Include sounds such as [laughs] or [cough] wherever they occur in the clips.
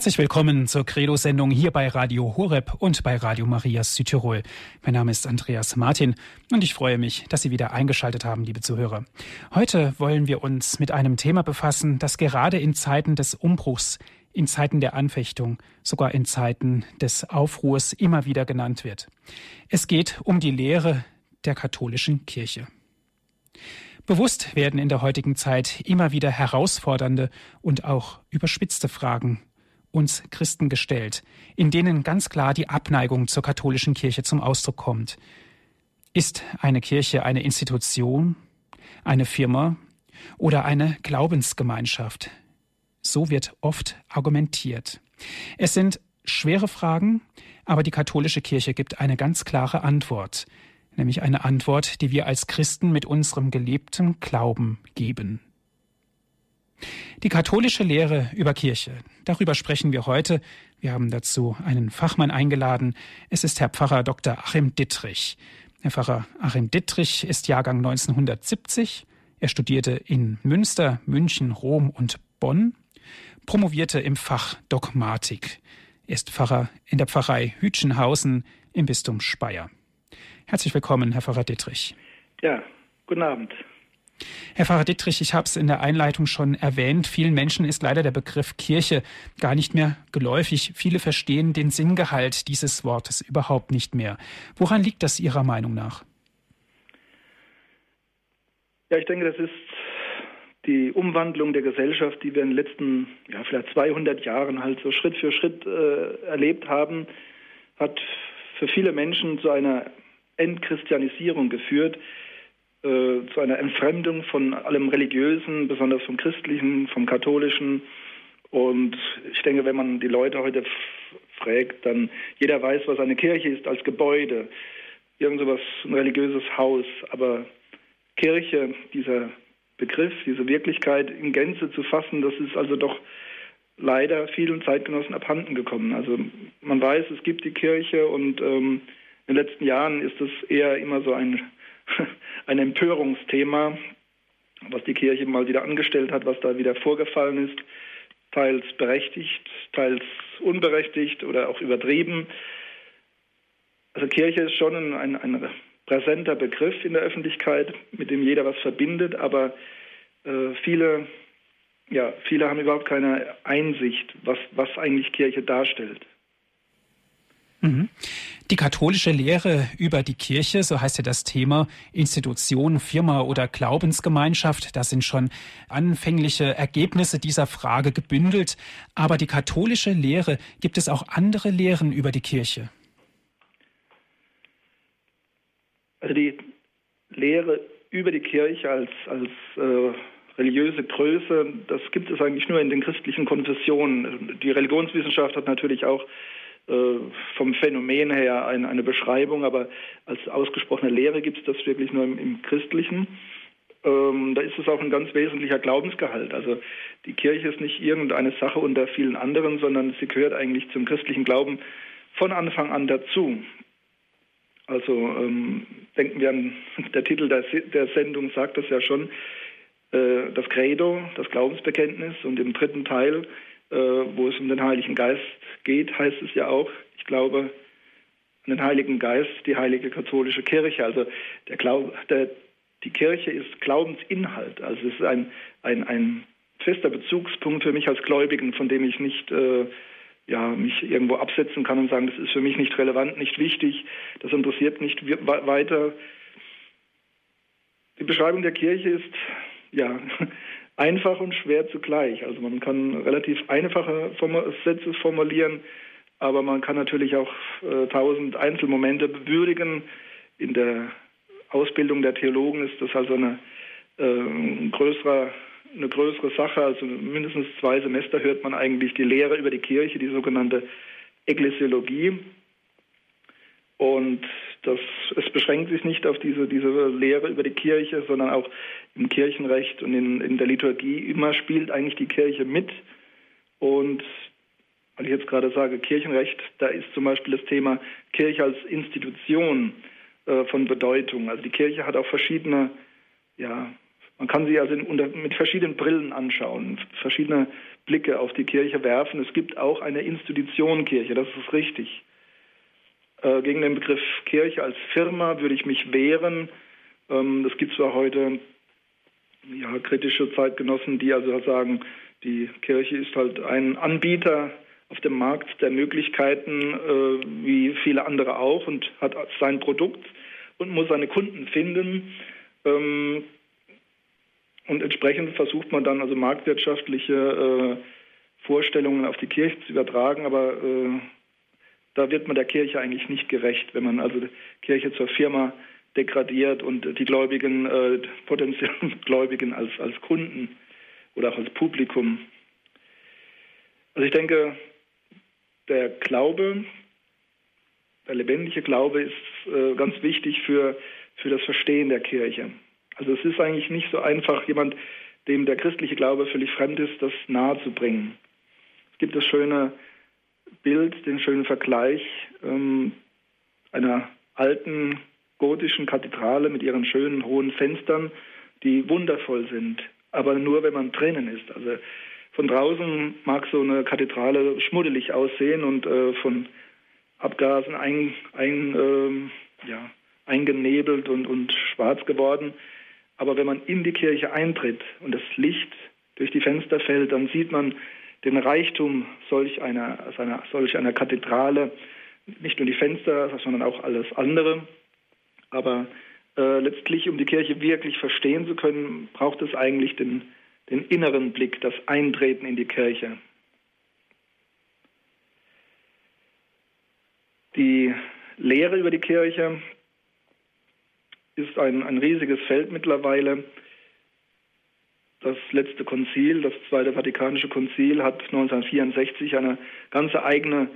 Herzlich willkommen zur Credo-Sendung hier bei Radio Horeb und bei Radio Maria Südtirol. Mein Name ist Andreas Martin und ich freue mich, dass Sie wieder eingeschaltet haben, liebe Zuhörer. Heute wollen wir uns mit einem Thema befassen, das gerade in Zeiten des Umbruchs, in Zeiten der Anfechtung, sogar in Zeiten des Aufruhrs immer wieder genannt wird. Es geht um die Lehre der katholischen Kirche. Bewusst werden in der heutigen Zeit immer wieder herausfordernde und auch überspitzte Fragen uns Christen gestellt, in denen ganz klar die Abneigung zur katholischen Kirche zum Ausdruck kommt. Ist eine Kirche eine Institution, eine Firma oder eine Glaubensgemeinschaft? So wird oft argumentiert. Es sind schwere Fragen, aber die katholische Kirche gibt eine ganz klare Antwort, nämlich eine Antwort, die wir als Christen mit unserem gelebten Glauben geben. Die katholische Lehre über Kirche, darüber sprechen wir heute. Wir haben dazu einen Fachmann eingeladen. Es ist Herr Pfarrer Dr. Achim Dittrich. Herr Pfarrer Achim Dittrich ist Jahrgang 1970. Er studierte in Münster, München, Rom und Bonn, promovierte im Fach Dogmatik. Er ist Pfarrer in der Pfarrei Hütchenhausen im Bistum Speyer. Herzlich willkommen, Herr Pfarrer Dittrich. Ja, guten Abend. Herr Pfarrer Dittrich, ich habe es in der Einleitung schon erwähnt. Vielen Menschen ist leider der Begriff Kirche gar nicht mehr geläufig. Viele verstehen den Sinngehalt dieses Wortes überhaupt nicht mehr. Woran liegt das Ihrer Meinung nach? Ja, ich denke, das ist die Umwandlung der Gesellschaft, die wir in den letzten, ja, vielleicht 200 Jahren halt so Schritt für Schritt äh, erlebt haben, hat für viele Menschen zu einer Entchristianisierung geführt äh, zu einer Entfremdung von allem Religiösen, besonders vom Christlichen, vom Katholischen. Und ich denke, wenn man die Leute heute fragt, dann jeder weiß, was eine Kirche ist als Gebäude, irgend sowas, ein religiöses Haus. Aber Kirche, dieser Begriff, diese Wirklichkeit in Gänze zu fassen, das ist also doch leider vielen Zeitgenossen abhanden gekommen. Also man weiß, es gibt die Kirche und ähm, in den letzten Jahren ist es eher immer so ein [laughs] ein Empörungsthema, was die Kirche mal wieder angestellt hat, was da wieder vorgefallen ist, teils berechtigt, teils unberechtigt oder auch übertrieben. Also Kirche ist schon ein, ein präsenter Begriff in der Öffentlichkeit, mit dem jeder was verbindet, aber äh, viele, ja, viele haben überhaupt keine Einsicht, was, was eigentlich Kirche darstellt. Mhm. Die katholische Lehre über die Kirche, so heißt ja das Thema, Institution, Firma oder Glaubensgemeinschaft, das sind schon anfängliche Ergebnisse dieser Frage gebündelt. Aber die katholische Lehre, gibt es auch andere Lehren über die Kirche? Also die Lehre über die Kirche als, als äh, religiöse Größe, das gibt es eigentlich nur in den christlichen Konfessionen. Die Religionswissenschaft hat natürlich auch vom Phänomen her eine, eine, Beschreibung, aber als ausgesprochene Lehre gibt es das wirklich nur im, im Christlichen. Ähm, da ist es auch ein ganz wesentlicher Glaubensgehalt. Also die Kirche ist nicht irgendeine Sache unter vielen anderen, sondern sie gehört eigentlich zum christlichen Glauben von Anfang an dazu. Also ähm, denken wir an, [laughs] der Titel der, der Sendung sagt das ja schon, äh, das Credo, das Glaubensbekenntnis und im dritten Teil äh, wo es um den Heiligen Geist geht, heißt es ja auch, ich glaube an den Heiligen Geist, die heilige katholische Kirche. Also der Glaube, der, die Kirche ist Glaubensinhalt. Also es ist ein, ein, ein fester Bezugspunkt für mich als Gläubigen, von dem ich nicht äh, ja, mich irgendwo absetzen kann und sagen, das ist für mich nicht relevant, nicht wichtig, das interessiert nicht weiter. Die Beschreibung der Kirche ist ja [laughs] einfach und schwer zugleich. Also man kann relativ einfache Sätze formulieren, aber man kann natürlich auch äh, tausend Einzelmomente bewürdigen. In der Ausbildung der Theologen ist das also eine, äh, größere, eine größere Sache. Also mindestens zwei Semester hört man eigentlich die Lehre über die Kirche, die sogenannte Ekklesiologie. Und das, es beschränkt sich nicht auf diese, diese Lehre über die Kirche, sondern auch im Kirchenrecht und in, in der Liturgie immer spielt eigentlich die Kirche mit. Und weil ich jetzt gerade sage Kirchenrecht, da ist zum Beispiel das Thema Kirche als Institution äh, von Bedeutung. Also die Kirche hat auch verschiedene ja, Man kann sie also in, unter, mit verschiedenen Brillen anschauen, verschiedene Blicke auf die Kirche werfen. Es gibt auch eine Institution Kirche, das ist richtig. Äh, gegen den Begriff Kirche als Firma würde ich mich wehren. Ähm, es gibt zwar heute ja, kritische Zeitgenossen, die also sagen, die Kirche ist halt ein Anbieter auf dem Markt der Möglichkeiten, äh, wie viele andere auch, und hat sein Produkt und muss seine Kunden finden. Ähm, und entsprechend versucht man dann also marktwirtschaftliche äh, Vorstellungen auf die Kirche zu übertragen, aber äh, da wird man der Kirche eigentlich nicht gerecht, wenn man also die Kirche zur Firma degradiert und die Gläubigen, äh, potenziellen [laughs] Gläubigen als, als Kunden oder auch als Publikum. Also ich denke, der Glaube, der lebendige Glaube ist äh, ganz wichtig für, für das Verstehen der Kirche. Also es ist eigentlich nicht so einfach, jemand, dem der christliche Glaube völlig fremd ist, das nahe zu bringen. Es gibt das schöne Bild, den schönen Vergleich ähm, einer alten gotischen Kathedrale mit ihren schönen hohen Fenstern, die wundervoll sind, aber nur wenn man drinnen ist. Also von draußen mag so eine Kathedrale schmuddelig aussehen und äh, von Abgasen ein, ein, äh, ja, eingenebelt und, und schwarz geworden. Aber wenn man in die Kirche eintritt und das Licht durch die Fenster fällt, dann sieht man den Reichtum solch einer, einer, solch einer Kathedrale, nicht nur die Fenster, sondern auch alles andere. Aber äh, letztlich, um die Kirche wirklich verstehen zu können, braucht es eigentlich den, den inneren Blick, das Eintreten in die Kirche. Die Lehre über die Kirche ist ein, ein riesiges Feld mittlerweile. Das letzte Konzil, das Zweite Vatikanische Konzil, hat 1964 eine ganze eigene,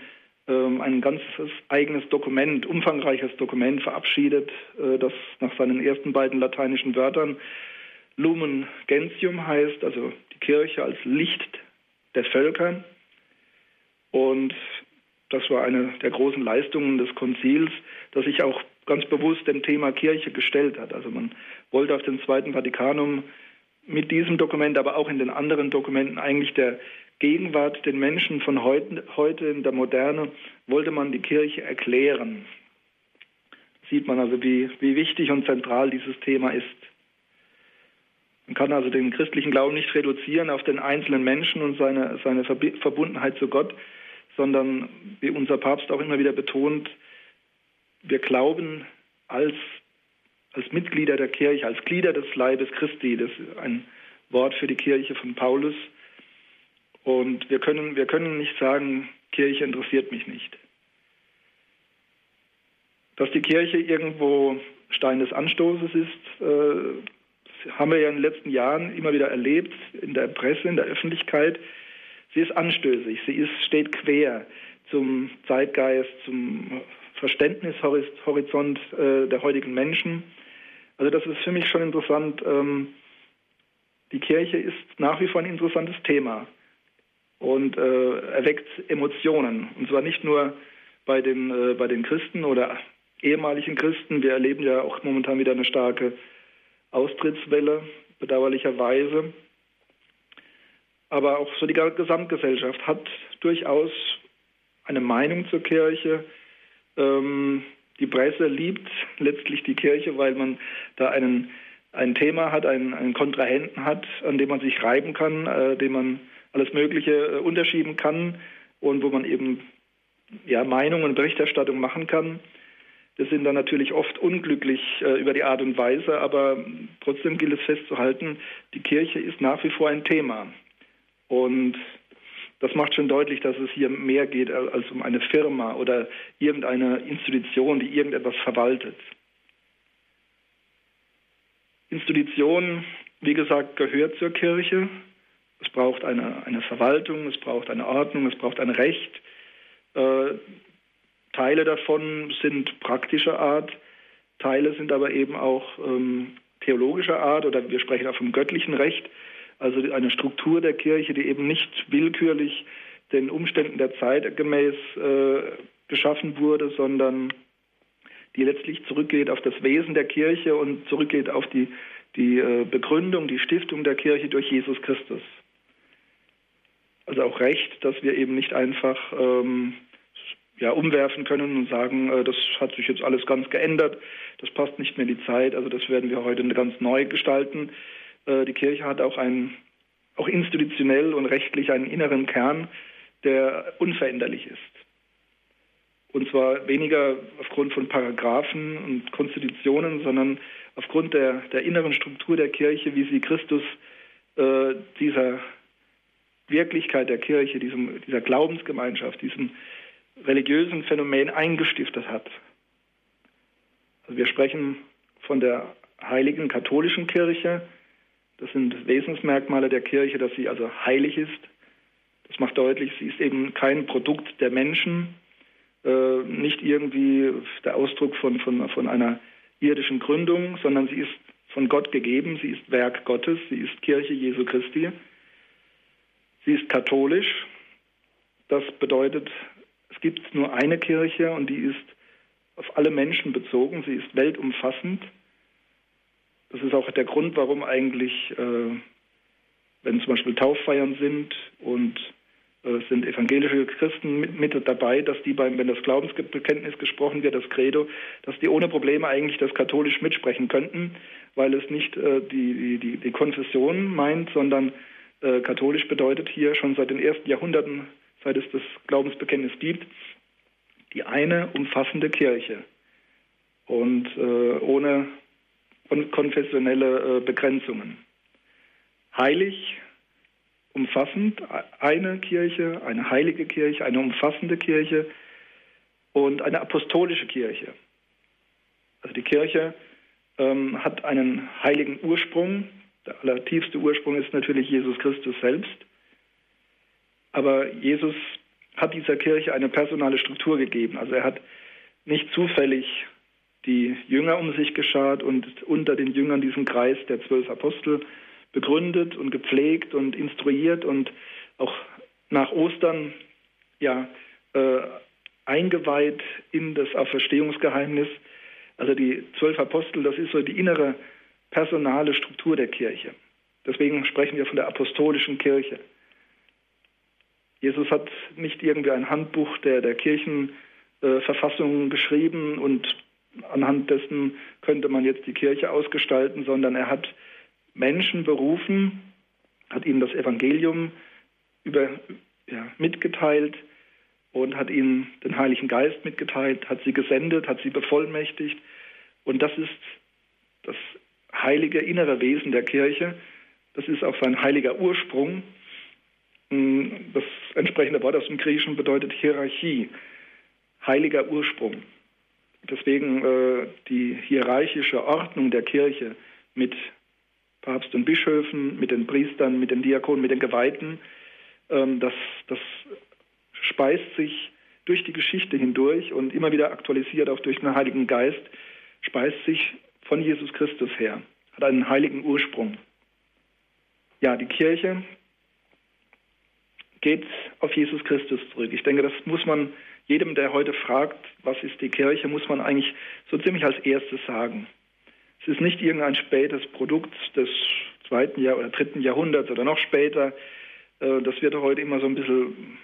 ähm, ein ganzes eigenes Dokument, umfangreiches Dokument verabschiedet, äh, das nach seinen ersten beiden lateinischen Wörtern Lumen Gentium heißt, also die Kirche als Licht der Völker. Und das war eine der großen Leistungen des Konzils, dass sich auch ganz bewusst dem Thema Kirche gestellt hat. Also man wollte auf dem Zweiten Vatikanum mit diesem Dokument, aber auch in den anderen Dokumenten eigentlich der Gegenwart den Menschen von heute, heute in der Moderne, wollte man die Kirche erklären. Sieht man also, wie, wie wichtig und zentral dieses Thema ist. Man kann also den christlichen Glauben nicht reduzieren auf den einzelnen Menschen und seine, seine Verbundenheit zu Gott, sondern wie unser Papst auch immer wieder betont, wir glauben als, als Mitglieder der Kirche, als Glieder des Leibes Christi, das ist ein Wort für die Kirche von Paulus. Und wir können, wir können nicht sagen, Kirche interessiert mich nicht. Dass die Kirche irgendwo Stein des Anstoßes ist, äh, haben wir ja in den letzten Jahren immer wieder erlebt, in der Presse, in der Öffentlichkeit. Sie ist anstößig, sie ist, steht quer zum Zeitgeist, zum Verständnishorizont äh, der heutigen Menschen. Also das ist für mich schon interessant. Ähm, die Kirche ist nach wie vor ein interessantes Thema und äh, erweckt Emotionen. Und zwar nicht nur bei den, äh, bei den Christen oder ehemaligen Christen. Wir erleben ja auch momentan wieder eine starke Austrittswelle, bedauerlicherweise. Aber auch so die Gesamtgesellschaft hat durchaus eine Meinung zur Kirche, ähm, die Presse liebt letztlich die Kirche, weil man da einen, ein Thema hat, einen, einen Kontrahenten hat, an dem man sich reiben kann, äh, dem man alles Mögliche äh, unterschieben kann und wo man eben ja, Meinungen und Berichterstattung machen kann. Wir sind dann natürlich oft unglücklich äh, über die Art und Weise, aber trotzdem gilt es festzuhalten, die Kirche ist nach wie vor ein Thema. Und das macht schon deutlich, dass es hier mehr geht als um eine Firma oder irgendeine Institution, die irgendetwas verwaltet. Institution, wie gesagt, gehört zur Kirche. Es braucht eine, eine Verwaltung, es braucht eine Ordnung, es braucht ein Recht. Äh, Teile davon sind praktischer Art, Teile sind aber eben auch ähm, theologischer Art oder wir sprechen auch vom göttlichen Recht also eine Struktur der Kirche, die eben nicht willkürlich den Umständen der Zeit gemäß äh, geschaffen wurde, sondern die letztlich zurückgeht auf das Wesen der Kirche und zurückgeht auf die die äh, Begründung, die Stiftung der Kirche durch Jesus Christus. Also auch Recht, dass wir eben nicht einfach ähm, ja, umwerfen können und sagen, äh, das hat sich jetzt alles ganz geändert, das passt nicht mehr in die Zeit, also das werden wir heute ganz neu gestalten. Äh, die Kirche hat auch einen, auch institutionell und rechtlich einen inneren Kern, der unveränderlich ist. Und zwar weniger aufgrund von Paragraphen und Konstitutionen, sondern aufgrund der, der inneren Struktur der Kirche, wie sie Christus äh, dieser Wirklichkeit der Kirche, diesem, dieser Glaubensgemeinschaft, diesem religiösen Phänomen eingestiftet hat. Also wir sprechen von der heiligen katholischen Kirche. Das sind Wesensmerkmale der Kirche, dass sie also heilig ist. Das macht deutlich, sie ist eben kein Produkt der Menschen, äh, nicht irgendwie der Ausdruck von, von, von einer irdischen Gründung, sondern sie ist von Gott gegeben, sie ist Werk Gottes, sie ist Kirche Jesu Christi. Sie ist katholisch. Das bedeutet, es gibt nur eine Kirche und die ist auf alle Menschen bezogen. Sie ist weltumfassend. Das ist auch der Grund, warum eigentlich, äh, wenn zum Beispiel Tauffeiern sind und äh, sind evangelische Christen mit, mit, dabei, dass die beim, wenn das Glaubensbekenntnis gesprochen wird, das Credo, dass die ohne Probleme eigentlich das katholisch mitsprechen könnten, weil es nicht äh, die, die, die Konfession meint, sondern äh, katholisch bedeutet hier schon seit den ersten Jahrhunderten, seit es das Glaubensbekenntnis gibt, die eine umfassende Kirche. Und äh, ohne konfessionelle äh, Begrenzungen. Heilig, umfassend, eine Kirche, eine heilige Kirche, eine umfassende Kirche und eine apostolische Kirche. Also die Kirche ähm, hat einen heiligen Ursprung, der allertiefste Ursprung ist natürlich Jesus Christus selbst. Aber Jesus hat dieser Kirche eine personale Struktur gegeben. Also er hat nicht zufällig die Jünger um sich geschart und unter den Jüngern diesen Kreis der zwölf Apostel begründet und gepflegt und instruiert und auch nach Ostern ja äh, eingeweiht in das Auferstehungsgeheimnis. Also die zwölf Apostel, das ist so die innere personale Struktur der Kirche. Deswegen sprechen wir von der apostolischen Kirche. Jesus hat nicht irgendwie ein Handbuch der, der Kirchenverfassung äh, geschrieben und anhand dessen könnte man jetzt die Kirche ausgestalten, sondern er hat Menschen berufen, hat ihnen das Evangelium über, ja, mitgeteilt und hat ihnen den Heiligen Geist mitgeteilt, hat sie gesendet, hat sie bevollmächtigt. Und das ist das heilige innere Wesen der Kirche. Das ist auch sein heiliger Ursprung. Mm, das entsprechende Wort aus dem Griechischen bedeutet Hierarchie, heiliger Ursprung. Deswegen äh, die hierarchische Ordnung der Kirche mit Papst und Bischöfen, mit den Priestern, mit den Diakonen, mit den Geweihten, ähm, das, das speist sich durch die Geschichte hindurch und immer wieder aktualisiert auch durch den Heiligen Geist, speist sich von Jesus Christus her, hat einen heiligen Ursprung. Ja, die Kirche geht auf Jesus Christus zurück. Ich denke, das muss man jedem, der heute fragt, was ist die Kirche, muss man eigentlich so ziemlich als erstes sagen. Es ist nicht irgendein spätes Produkt des zweiten Jahr oder dritten Jahrhunderts oder noch später. Äh, das wird heute immer so ein bisschen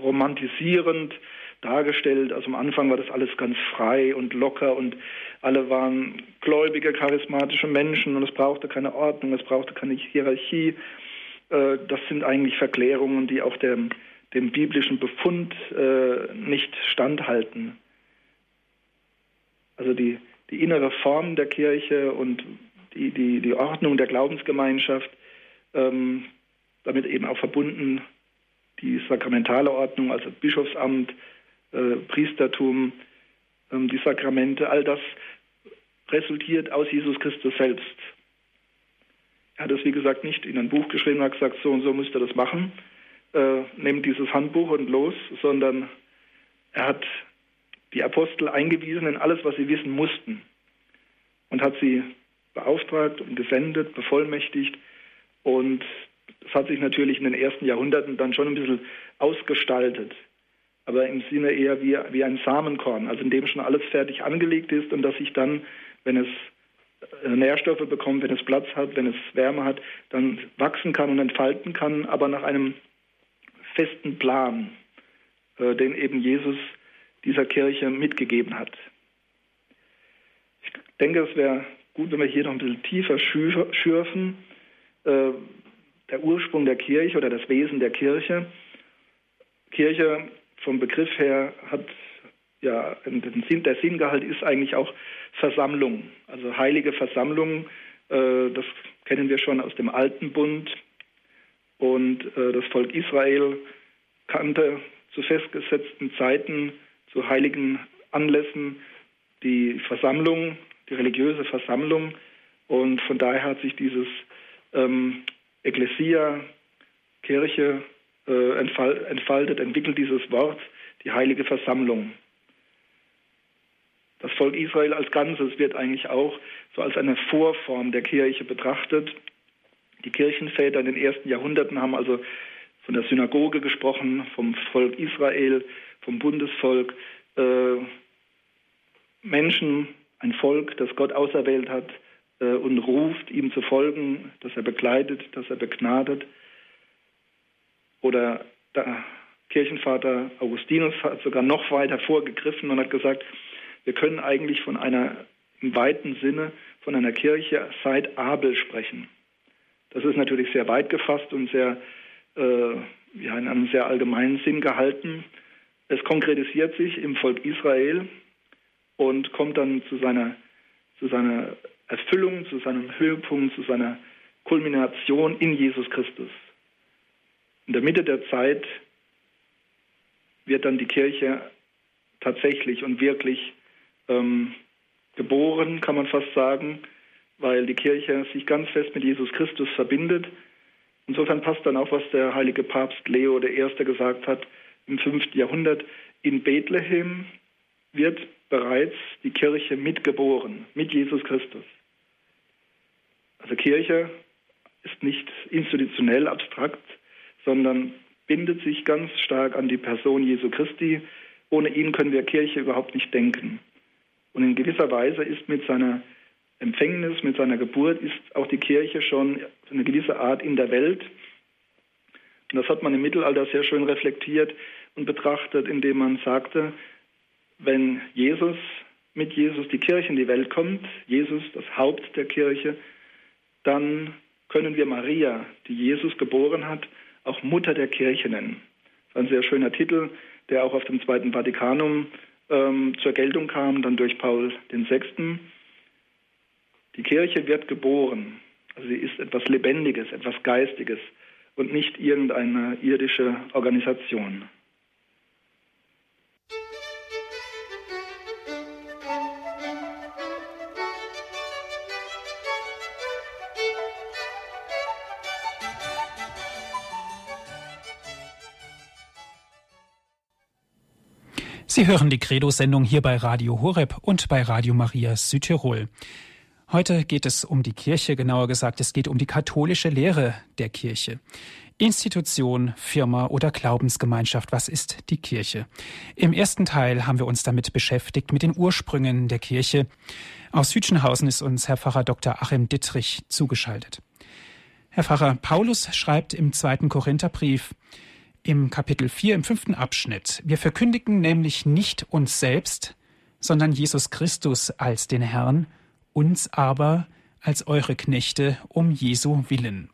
romantisierend dargestellt. Also am Anfang war das alles ganz frei und locker und alle waren gläubige, charismatische Menschen und es brauchte keine Ordnung, es brauchte keine Hierarchie. Äh, das sind eigentlich Verklärungen, die auch dem, dem biblischen Befund äh, nicht standhalten. Also die, die innere Form der Kirche und die, die, die Ordnung der Glaubensgemeinschaft, ähm, damit eben auch verbunden die sakramentale Ordnung, also Bischofsamt, äh, Priestertum, ähm, die Sakramente, all das resultiert aus Jesus Christus selbst. Er hat es, wie gesagt, nicht in ein Buch geschrieben und hat gesagt, so und so müsst ihr das machen, äh, nehmt dieses Handbuch und los, sondern er hat die Apostel eingewiesen in alles, was sie wissen mussten und hat sie beauftragt und gesendet, bevollmächtigt. Und das hat sich natürlich in den ersten Jahrhunderten dann schon ein bisschen ausgestaltet aber im Sinne eher wie, wie ein Samenkorn, also in dem schon alles fertig angelegt ist und dass sich dann, wenn es äh, Nährstoffe bekommt, wenn es Platz hat, wenn es Wärme hat, dann wachsen kann und entfalten kann, aber nach einem festen Plan, äh, den eben Jesus dieser Kirche mitgegeben hat. Ich denke, es wäre gut, wenn wir hier noch ein bisschen tiefer schürfen. Äh, der Ursprung der Kirche oder das Wesen der Kirche. Kirche vom Begriff her hat ja, der Sinngehalt ist eigentlich auch Versammlung, also heilige Versammlung. Äh, das kennen wir schon aus dem Alten Bund. Und äh, das Volk Israel kannte zu festgesetzten Zeiten, zu heiligen Anlässen die Versammlung, die religiöse Versammlung. Und von daher hat sich dieses ähm, Ekklesia, Kirche, äh, entfaltet, entwickelt dieses Wort, die heilige Versammlung. Das Volk Israel als Ganzes wird eigentlich auch so als eine Vorform der Kirche betrachtet. Die Kirchenväter in den ersten Jahrhunderten haben also von der Synagoge gesprochen, vom Volk Israel, vom Bundesvolk. Äh, Menschen, ein Volk, das Gott auserwählt hat äh, und ruft, ihm zu folgen, das er begleitet, das er begnadet. Oder der Kirchenvater Augustinus hat sogar noch weiter vorgegriffen und hat gesagt, wir können eigentlich von einer, im weiten Sinne, von einer Kirche seit Abel sprechen. Das ist natürlich sehr weit gefasst und sehr, äh, ja, in einem sehr allgemeinen Sinn gehalten. Es konkretisiert sich im Volk Israel und kommt dann zu seiner, zu seiner Erfüllung, zu seinem Höhepunkt, zu seiner Kulmination in Jesus Christus. In der Mitte der Zeit wird dann die Kirche tatsächlich und wirklich ähm, geboren, kann man fast sagen, weil die Kirche sich ganz fest mit Jesus Christus verbindet. Insofern passt dann auch, was der heilige Papst Leo I. gesagt hat im 5. Jahrhundert. In Bethlehem wird bereits die Kirche mitgeboren, mit Jesus Christus. Also Kirche ist nicht institutionell abstrakt, sondern bindet sich ganz stark an die Person Jesu Christi. Ohne ihn können wir Kirche überhaupt nicht denken. Und in gewisser Weise ist mit seiner Empfängnis, mit seiner Geburt, ist auch die Kirche schon eine gewisse Art in der Welt. Und das hat man im Mittelalter sehr schön reflektiert und betrachtet, indem man sagte, wenn Jesus, mit Jesus die Kirche in die Welt kommt, Jesus das Haupt der Kirche, dann können wir Maria, die Jesus geboren hat, auch Mutter der Kirche nennen. Das ist ein sehr schöner Titel, der auch auf dem Zweiten Vatikanum ähm, zur Geltung kam, dann durch Paul VI. Die Kirche wird geboren. Sie ist etwas Lebendiges, etwas Geistiges und nicht irgendeine irdische Organisation. Sie hören die Credo-Sendung hier bei Radio Horeb und bei Radio Maria Südtirol. Heute geht es um die Kirche, genauer gesagt, es geht um die katholische Lehre der Kirche. Institution, Firma oder Glaubensgemeinschaft, was ist die Kirche? Im ersten Teil haben wir uns damit beschäftigt, mit den Ursprüngen der Kirche. Aus Hütchenhausen ist uns Herr Pfarrer Dr. Achim Dittrich zugeschaltet. Herr Pfarrer, Paulus schreibt im zweiten Korintherbrief, im Kapitel 4 im fünften Abschnitt. Wir verkündigen nämlich nicht uns selbst, sondern Jesus Christus als den Herrn, uns aber als eure Knechte um Jesu willen.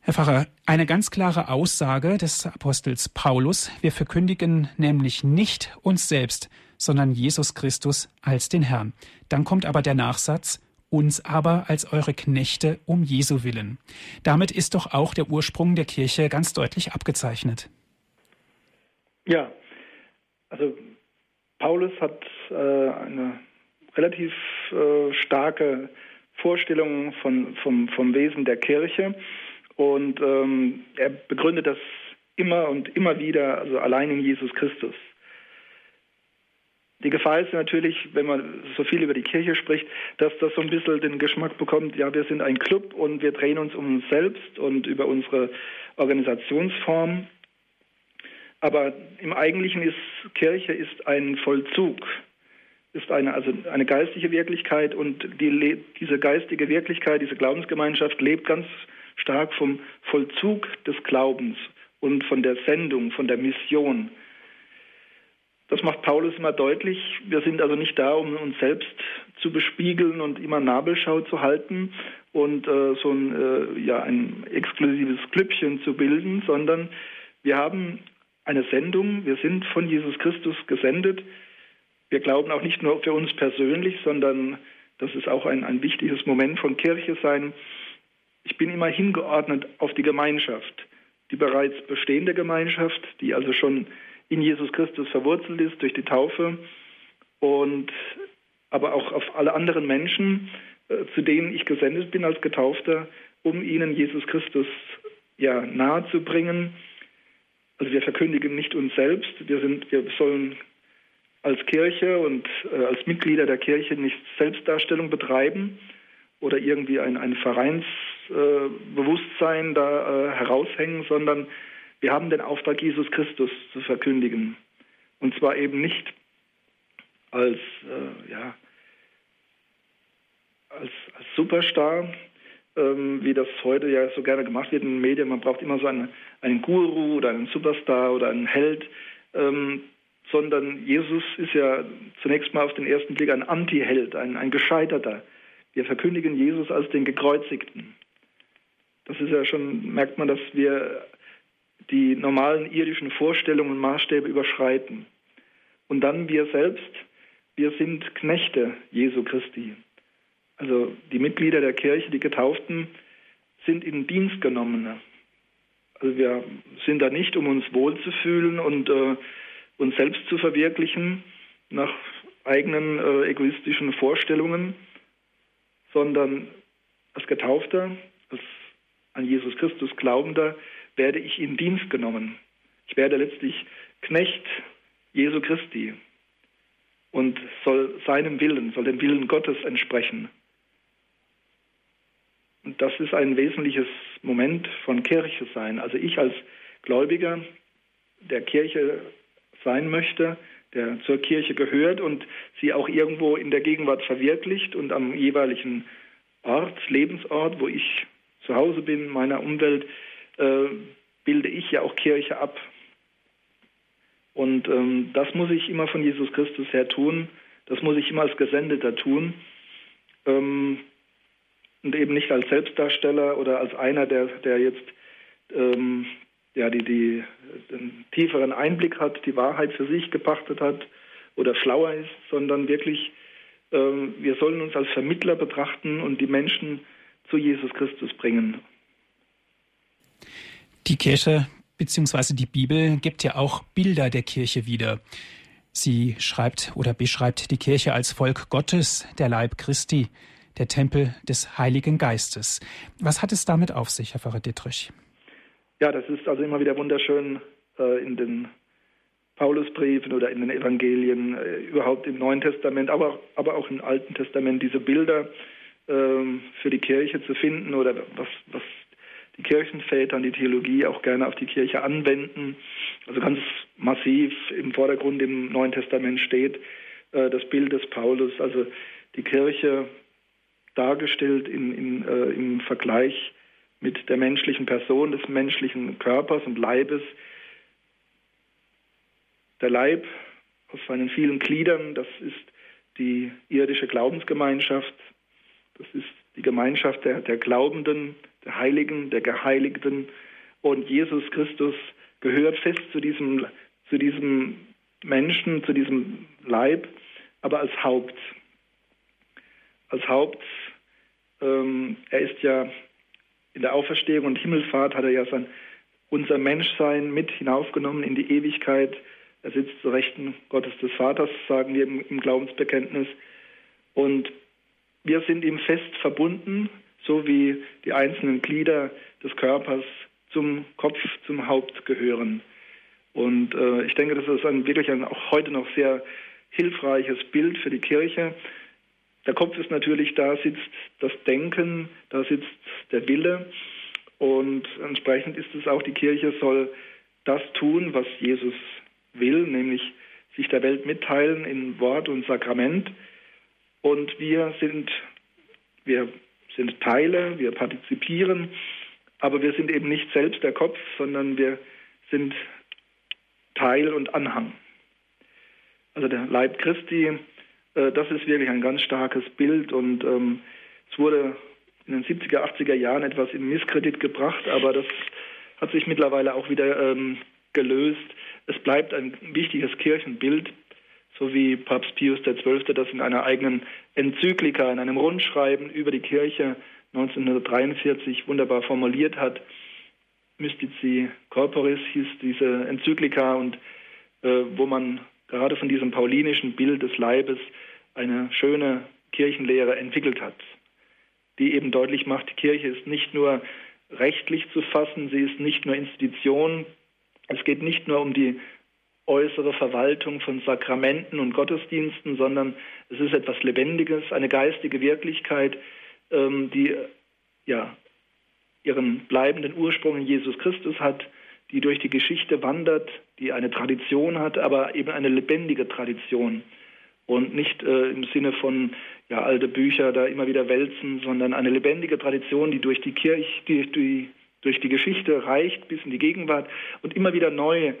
Herr Pfarrer, eine ganz klare Aussage des Apostels Paulus. Wir verkündigen nämlich nicht uns selbst, sondern Jesus Christus als den Herrn. Dann kommt aber der Nachsatz, uns aber als eure Knechte um Jesu willen. Damit ist doch auch der Ursprung der Kirche ganz deutlich abgezeichnet. Ja, also Paulus hat äh, eine relativ äh, starke Vorstellung von, vom, vom Wesen der Kirche und ähm, er begründet das immer und immer wieder, also allein in Jesus Christus. Die Gefahr ist natürlich, wenn man so viel über die Kirche spricht, dass das so ein bisschen den Geschmack bekommt, ja, wir sind ein Club und wir drehen uns um uns selbst und über unsere Organisationsform. Aber im Eigentlichen ist Kirche ist ein Vollzug ist eine, also eine geistliche Wirklichkeit und die, diese geistige Wirklichkeit, diese Glaubensgemeinschaft lebt ganz stark vom Vollzug des Glaubens und von der Sendung, von der Mission. Das macht Paulus immer deutlich. Wir sind also nicht da, um uns selbst zu bespiegeln und immer Nabelschau zu halten und äh, so ein, äh, ja, ein exklusives Klüppchen zu bilden, sondern wir haben eine Sendung. Wir sind von Jesus Christus gesendet wir glauben auch nicht nur für uns persönlich, sondern das ist auch ein, ein wichtiges Moment von Kirche sein. Ich bin immer hingeordnet auf die Gemeinschaft, die bereits bestehende Gemeinschaft, die also schon in Jesus Christus verwurzelt ist durch die Taufe und aber auch auf alle anderen Menschen, äh, zu denen ich gesendet bin als Getaufter, um ihnen Jesus Christus ja nahe zu bringen. Also wir verkündigen nicht uns selbst, wir sind, wir sollen als Kirche und äh, als Mitglieder der Kirche nicht Selbstdarstellung betreiben oder irgendwie ein, ein Vereinsbewusstsein äh, da äh, heraushängen, sondern wir haben den Auftrag, Jesus Christus zu verkündigen. Und zwar eben nicht als, äh, ja, als, als Superstar, ähm, wie das heute ja so gerne gemacht wird in den Medien. Man braucht immer so eine, einen Guru oder einen Superstar oder einen Held. Ähm, sondern Jesus ist ja zunächst mal auf den ersten Blick ein Antiheld, ein, ein Gescheiterter. Wir verkündigen Jesus als den Gekreuzigten. Das ist ja schon, merkt man, dass wir die normalen irdischen Vorstellungen und Maßstäbe überschreiten. Und dann wir selbst, wir sind Knechte Jesu Christi. Also die Mitglieder der Kirche, die Getauften, sind in Dienst genommene. Also wir sind da nicht, um uns wohlzufühlen und äh, uns selbst zu verwirklichen nach eigenen äh, egoistischen Vorstellungen, sondern als Getaufter, als an Jesus Christus Glaubender, werde ich in Dienst genommen. Ich werde letztlich Knecht Jesu Christi und soll seinem Willen, soll dem Willen Gottes entsprechen. Und das ist ein wesentliches Moment von Kirche sein. Also ich als Gläubiger der Kirche sein möchte, der zur Kirche gehört und sie auch irgendwo in der Gegenwart verwirklicht und am jeweiligen Ort, Lebensort, wo ich zu Hause bin, meiner Umwelt, äh, bilde ich ja auch Kirche ab. Und ähm, das muss ich immer von Jesus Christus her tun. Das muss ich immer als Gesendeter tun. Ähm, und eben nicht als Selbstdarsteller oder als einer, der, der jetzt ähm, ja, die, die den tieferen Einblick hat, die Wahrheit für sich gepachtet hat oder schlauer ist, sondern wirklich, äh, wir sollen uns als Vermittler betrachten und die Menschen zu Jesus Christus bringen. Die Kirche bzw. die Bibel gibt ja auch Bilder der Kirche wieder. Sie schreibt oder beschreibt die Kirche als Volk Gottes, der Leib Christi, der Tempel des Heiligen Geistes. Was hat es damit auf sich, Herr Pfarrer Dittrich? Ja, das ist also immer wieder wunderschön äh, in den Paulusbriefen oder in den Evangelien, äh, überhaupt im Neuen Testament, aber, aber auch im Alten Testament diese Bilder äh, für die Kirche zu finden oder was, was die Kirchenväter und die Theologie auch gerne auf die Kirche anwenden. Also ganz massiv im Vordergrund im Neuen Testament steht äh, das Bild des Paulus, also die Kirche dargestellt in, in, äh, im Vergleich mit der menschlichen Person, des menschlichen Körpers und Leibes. Der Leib aus seinen vielen Gliedern, das ist die irdische Glaubensgemeinschaft, das ist die Gemeinschaft der, der Glaubenden, der Heiligen, der Geheiligten. Und Jesus Christus gehört fest zu diesem, zu diesem Menschen, zu diesem Leib, aber als Haupt. Als Haupt, ähm, er ist ja in der Auferstehung und Himmelfahrt hat er ja sein, unser Menschsein mit hinaufgenommen in die Ewigkeit. Er sitzt zu Rechten Gottes des Vaters, sagen wir im, im Glaubensbekenntnis. Und wir sind ihm fest verbunden, so wie die einzelnen Glieder des Körpers zum Kopf, zum Haupt gehören. Und äh, ich denke, das ist ein, wirklich ein auch heute noch sehr hilfreiches Bild für die Kirche, der Kopf ist natürlich, da sitzt das Denken, da sitzt der Wille und entsprechend ist es auch, die Kirche soll das tun, was Jesus will, nämlich sich der Welt mitteilen in Wort und Sakrament. Und wir sind, wir sind Teile, wir partizipieren, aber wir sind eben nicht selbst der Kopf, sondern wir sind Teil und Anhang. Also der Leib Christi, das ist wirklich ein ganz starkes Bild und ähm, es wurde in den 70er, 80er Jahren etwas in Misskredit gebracht, aber das hat sich mittlerweile auch wieder ähm, gelöst. Es bleibt ein wichtiges Kirchenbild, so wie Papst Pius XII. das in einer eigenen Enzyklika, in einem Rundschreiben über die Kirche 1943 wunderbar formuliert hat. Mystici Corporis hieß diese Enzyklika und äh, wo man gerade von diesem paulinischen Bild des Leibes eine schöne Kirchenlehre entwickelt hat, die eben deutlich macht, die Kirche ist nicht nur rechtlich zu fassen, sie ist nicht nur Institution, es geht nicht nur um die äußere Verwaltung von Sakramenten und Gottesdiensten, sondern es ist etwas Lebendiges, eine geistige Wirklichkeit, ähm, die ja, ihren bleibenden Ursprung in Jesus Christus hat, die durch die Geschichte wandert, die eine Tradition hat, aber eben eine lebendige Tradition. Und nicht äh, im Sinne von ja, alte Bücher da immer wieder wälzen, sondern eine lebendige Tradition, die durch die Kirche, die, die durch die Geschichte reicht bis in die Gegenwart und immer wieder neu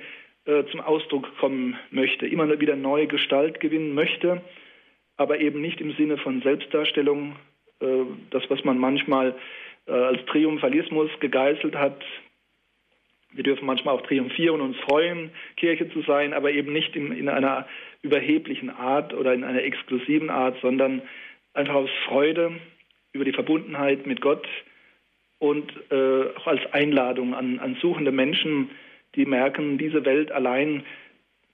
äh, zum Ausdruck kommen möchte, immer wieder neue Gestalt gewinnen möchte, aber eben nicht im Sinne von Selbstdarstellung, äh, das, was man manchmal äh, als Triumphalismus gegeißelt hat, wir dürfen manchmal auch triumphieren und uns freuen, Kirche zu sein, aber eben nicht in, in einer überheblichen Art oder in einer exklusiven Art, sondern einfach aus Freude über die Verbundenheit mit Gott und äh, auch als Einladung an, an suchende Menschen, die merken, diese Welt allein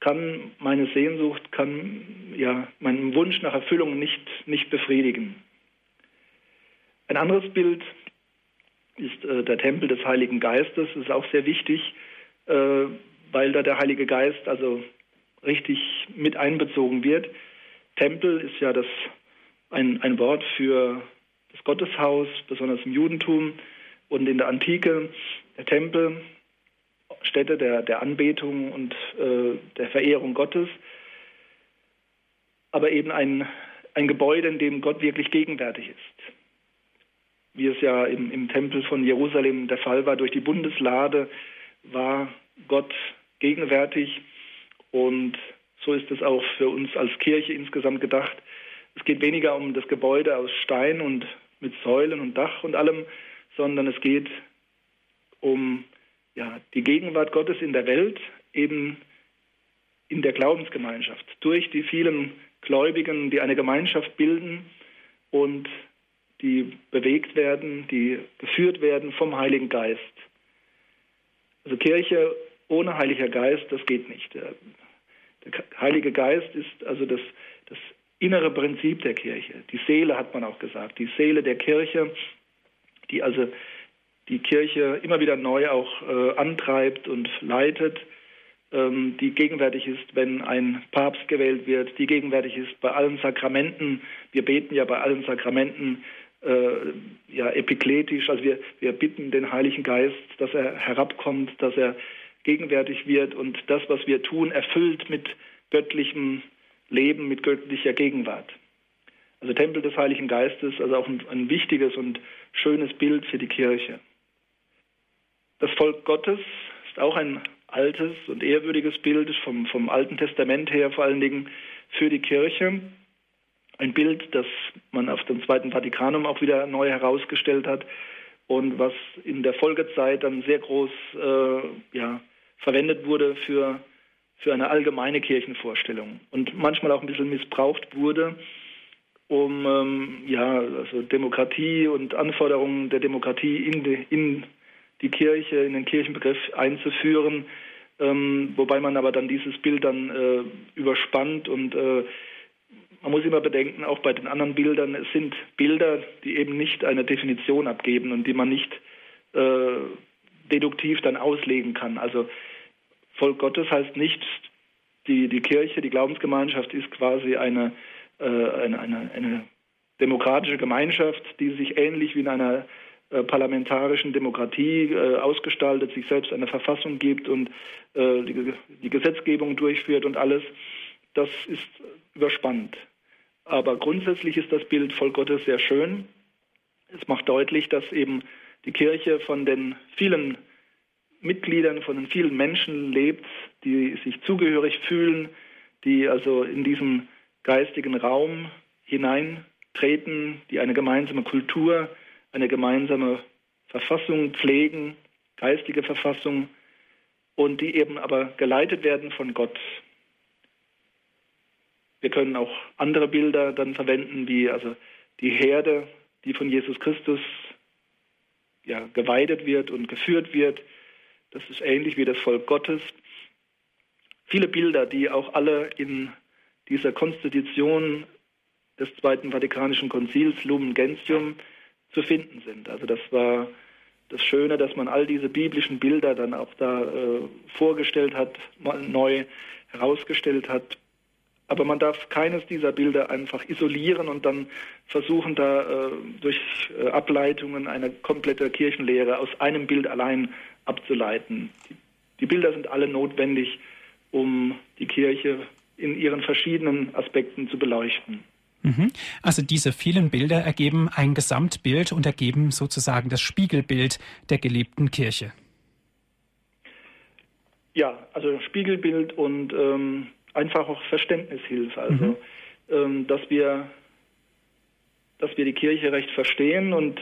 kann meine Sehnsucht, kann ja meinen Wunsch nach Erfüllung nicht, nicht befriedigen. Ein anderes Bild ist äh, der Tempel des Heiligen Geistes. Ist auch sehr wichtig, äh, weil da der Heilige Geist also richtig mit einbezogen wird. Tempel ist ja das ein, ein Wort für das Gotteshaus, besonders im Judentum und in der Antike. Der Tempel, Stätte der, der Anbetung und äh, der Verehrung Gottes, aber eben ein, ein Gebäude, in dem Gott wirklich gegenwärtig ist wie es ja im, im Tempel von Jerusalem der Fall war, durch die Bundeslade war Gott gegenwärtig und so ist es auch für uns als Kirche insgesamt gedacht. Es geht weniger um das Gebäude aus Stein und mit Säulen und Dach und allem, sondern es geht um ja, die Gegenwart Gottes in der Welt, eben in der Glaubensgemeinschaft, durch die vielen Gläubigen, die eine Gemeinschaft bilden und die bewegt werden, die geführt werden vom Heiligen Geist. Also Kirche ohne Heiliger Geist, das geht nicht. Der, Heilige Geist ist also das, das innere Prinzip der Kirche. Die Seele hat man auch gesagt, die Seele der Kirche, die also die Kirche immer wieder neu auch äh, antreibt und leitet, ähm, die gegenwärtig ist, wenn ein Papst gewählt wird, die gegenwärtig ist bei allen Sakramenten. Wir beten ja bei allen Sakramenten äh, ja, epikletisch. Also wir, wir bitten den Heiligen Geist, dass er herabkommt, dass er gegenwärtig wird und das, was wir tun, erfüllt mit göttlichem Leben, mit göttlicher Gegenwart. Also Tempel des Heiligen Geistes, also auch ein, ein wichtiges und schönes Bild für die Kirche. Das Volk Gottes ist auch ein altes und ehrwürdiges Bild vom, vom Alten Testament her vor allen Dingen für die Kirche ein Bild, das man auf dem Zweiten Vatikanum auch wieder neu herausgestellt hat und was in der Folgezeit dann sehr groß äh, ja, verwendet wurde für, für eine allgemeine Kirchenvorstellung und manchmal auch ein bisschen missbraucht wurde, um ähm, ja, also Demokratie und Anforderungen der Demokratie in die, in die Kirche, in den Kirchenbegriff einzuführen, ähm, wobei man aber dann dieses Bild dann äh, überspannt und äh, man muss immer bedenken, auch bei den anderen Bildern, es sind Bilder, die eben nicht eine Definition abgeben und die man nicht äh, deduktiv dann auslegen kann. Also Volk Gottes heißt nicht, die, die Kirche, die Glaubensgemeinschaft ist quasi eine, äh, eine, eine, eine demokratische Gemeinschaft, die sich ähnlich wie in einer äh, parlamentarischen Demokratie äh, ausgestaltet, sich selbst eine Verfassung gibt und äh, die, die, Gesetzgebung durchführt und alles. das ist überspannt. Aber grundsätzlich ist das Bild voll Gottes sehr schön. Es macht deutlich, dass eben die Kirche von den vielen Mitgliedern, von den vielen Menschen lebt, die sich zugehörig fühlen, die also in diesen geistigen Raum hineintreten, die eine gemeinsame Kultur, eine gemeinsame Verfassung pflegen, geistige Verfassung, und die eben aber geleitet werden von Gott. Wir können auch andere Bilder dann verwenden, wie also die Herde, die von Jesus Christus ja, geweidet wird und geführt wird. Das ist ähnlich wie das Volk Gottes. Viele Bilder, die auch alle in dieser Konstitution des Zweiten Vatikanischen Konzils Lumen Gentium zu finden sind. Also das war das Schöne, dass man all diese biblischen Bilder dann auch da äh, vorgestellt hat, neu herausgestellt hat. Aber man darf keines dieser Bilder einfach isolieren und dann versuchen, da äh, durch äh, Ableitungen eine komplette Kirchenlehre aus einem Bild allein abzuleiten. Die, die Bilder sind alle notwendig, um die Kirche in ihren verschiedenen Aspekten zu beleuchten. Mhm. Also diese vielen Bilder ergeben ein Gesamtbild und ergeben sozusagen das Spiegelbild der gelebten Kirche. Ja, also Spiegelbild und ähm, einfach auch Verständnishilfe. Also, mhm. ähm, dass wir, dass wir die Kirche recht verstehen und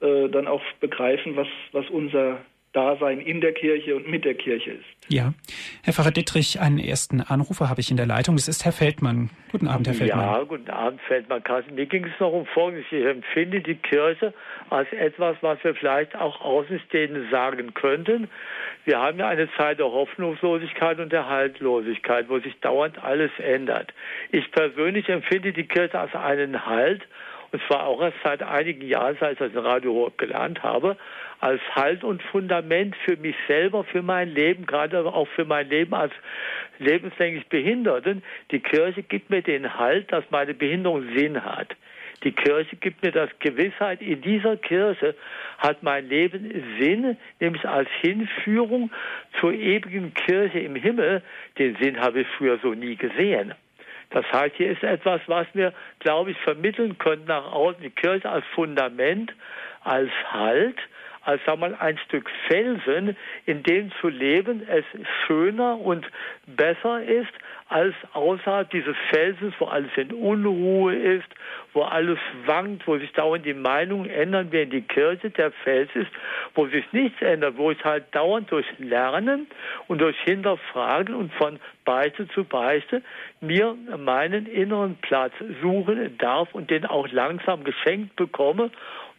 äh, dann auch begreifen, was, was unser Dasein in der Kirche und mit der Kirche ist. Ja. Herr Pfarrer Dittrich, einen ersten Anrufer habe ich in der Leitung. Das ist Herr Feldmann. Guten Abend, Herr Feldmann. Ja, guten Abend, Feldmann. Carsten. Mir ging es noch um Folgendes. Ich empfinde die Kirche als etwas, was wir vielleicht auch Außenstehende sagen könnten. Wir haben ja eine Zeit der Hoffnungslosigkeit und der Haltlosigkeit, wo sich dauernd alles ändert. Ich persönlich empfinde die Kirche als einen Halt, und zwar auch erst seit einigen Jahren, seit ich das in Radio gelernt habe, als Halt und Fundament für mich selber, für mein Leben, gerade auch für mein Leben als lebenslänglich Behinderten. Die Kirche gibt mir den Halt, dass meine Behinderung Sinn hat. Die Kirche gibt mir das Gewissheit, in dieser Kirche hat mein Leben Sinn, nämlich als Hinführung zur ewigen Kirche im Himmel. Den Sinn habe ich früher so nie gesehen. Das heißt, hier ist etwas, was wir, glaube ich, vermitteln können nach außen. Die Kirche als Fundament, als Halt, als sag mal, ein Stück Felsen, in dem zu leben es schöner und besser ist, als außerhalb dieses Felsens, wo alles in Unruhe ist, wo alles wankt, wo sich dauernd die Meinungen ändern, während die Kirche der Fels ist, wo sich nichts ändert, wo ich halt dauernd durch Lernen und durch Hinterfragen und von Beichte zu Beichte mir meinen inneren Platz suchen darf und den auch langsam geschenkt bekomme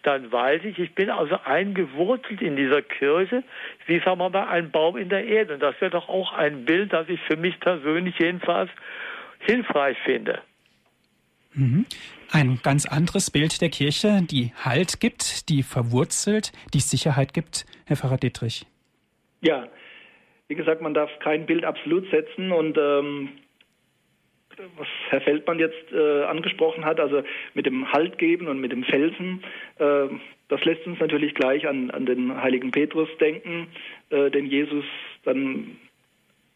dann weiß ich, ich bin also eingewurzelt in dieser Kirche, wie sagen wir mal ein Baum in der Erde. Und das wäre doch auch ein Bild, das ich für mich persönlich jedenfalls hilfreich finde. Mhm. Ein ganz anderes Bild der Kirche, die Halt gibt, die verwurzelt, die Sicherheit gibt, Herr Pfarrer Dietrich. Ja, wie gesagt, man darf kein Bild absolut setzen und ähm, was Herr Feldmann jetzt äh, angesprochen hat, also mit dem Halt geben und mit dem Felsen, äh, das lässt uns natürlich gleich an, an den heiligen Petrus denken, äh, den Jesus dann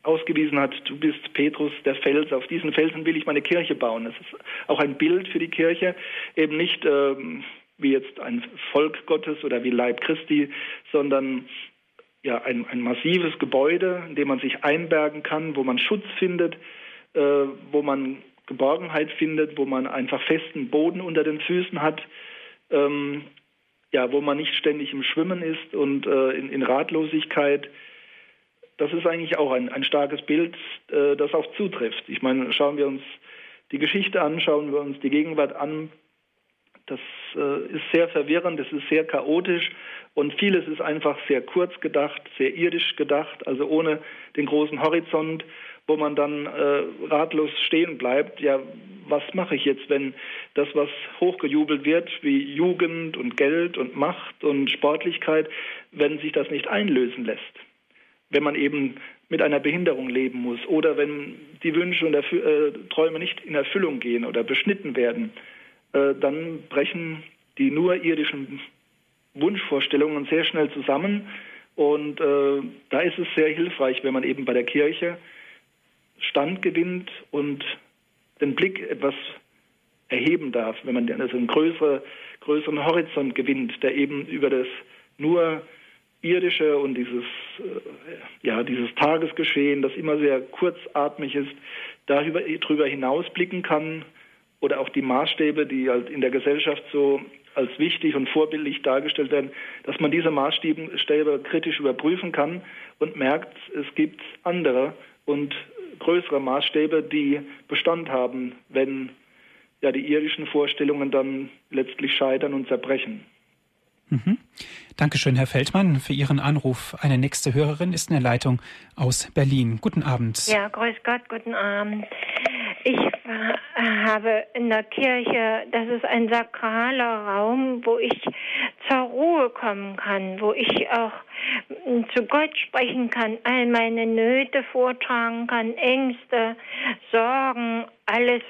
ausgewiesen hat, du bist Petrus, der Fels, auf diesen Felsen will ich meine Kirche bauen. Das ist auch ein Bild für die Kirche, eben nicht ähm, wie jetzt ein Volk Gottes oder wie Leib Christi, sondern ja ein, ein massives Gebäude, in dem man sich einbergen kann, wo man Schutz findet, äh, wo man Geborgenheit findet, wo man einfach festen Boden unter den Füßen hat, ähm, ja, wo man nicht ständig im Schwimmen ist und äh, in, in, Ratlosigkeit. Das ist eigentlich auch ein, ein starkes Bild, äh, das auch zutrifft. Ich meine, schauen wir uns die Geschichte an, schauen wir uns die Gegenwart an. Das äh, ist sehr verwirrend, es ist sehr chaotisch und vieles ist einfach sehr kurz gedacht, sehr irdisch gedacht, also ohne den großen Horizont wo man dann äh, ratlos stehen bleibt. Ja, was mache ich jetzt, wenn das, was hochgejubelt wird, wie Jugend und Geld und Macht und Sportlichkeit, wenn sich das nicht einlösen lässt? Wenn man eben mit einer Behinderung leben muss oder wenn die Wünsche und Erfü äh, Träume nicht in Erfüllung gehen oder beschnitten werden, äh, dann brechen die nur irdischen Wunschvorstellungen sehr schnell zusammen. Und äh, da ist es sehr hilfreich, wenn man eben bei der Kirche Stand gewinnt und den Blick etwas erheben darf, wenn man also einen größere, größeren Horizont gewinnt, der eben über das nur irdische und dieses, äh, ja, dieses Tagesgeschehen, das immer sehr kurzatmig ist, darüber, darüber hinausblicken kann oder auch die Maßstäbe, die halt in der Gesellschaft so als wichtig und vorbildlich dargestellt werden, dass man diese Maßstäbe kritisch überprüfen kann und merkt, es gibt andere und größere Maßstäbe, die Bestand haben, wenn ja die irdischen Vorstellungen dann letztlich scheitern und zerbrechen. Mhm. Dankeschön, Herr Feldmann, für Ihren Anruf. Eine nächste Hörerin ist in der Leitung aus Berlin. Guten Abend. Ja, grüß Gott, guten Abend. Ich habe in der Kirche, das ist ein sakraler Raum, wo ich zur Ruhe kommen kann, wo ich auch zu Gott sprechen kann, all meine Nöte vortragen kann, Ängste, Sorgen, alles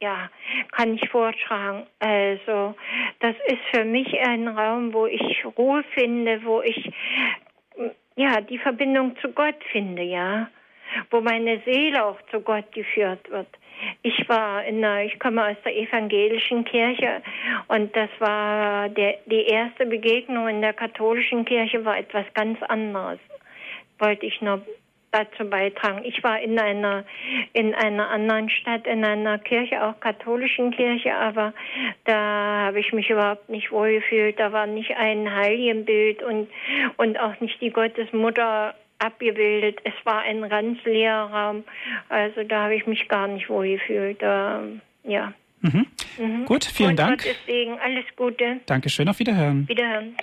ja, kann ich vortragen. Also, das ist für mich ein Raum, wo ich Ruhe finde, wo ich, ja, die Verbindung zu Gott finde, ja. Wo meine Seele auch zu Gott geführt wird. Ich war in der, ich komme aus der evangelischen Kirche und das war der, die erste Begegnung in der katholischen Kirche war etwas ganz anderes. Wollte ich nur dazu beitragen. Ich war in einer in einer anderen Stadt, in einer Kirche, auch katholischen Kirche, aber da habe ich mich überhaupt nicht wohl gefühlt. Da war nicht ein Heiligenbild und und auch nicht die Gottesmutter abgebildet. Es war ein ganz leerer Raum. Also da habe ich mich gar nicht wohl gefühlt. Da, ja. Mhm. Mhm. Gut, vielen und Dank. Gottes Segen. Alles Gute. Dankeschön. Auf Wiederhören. Wiederhören.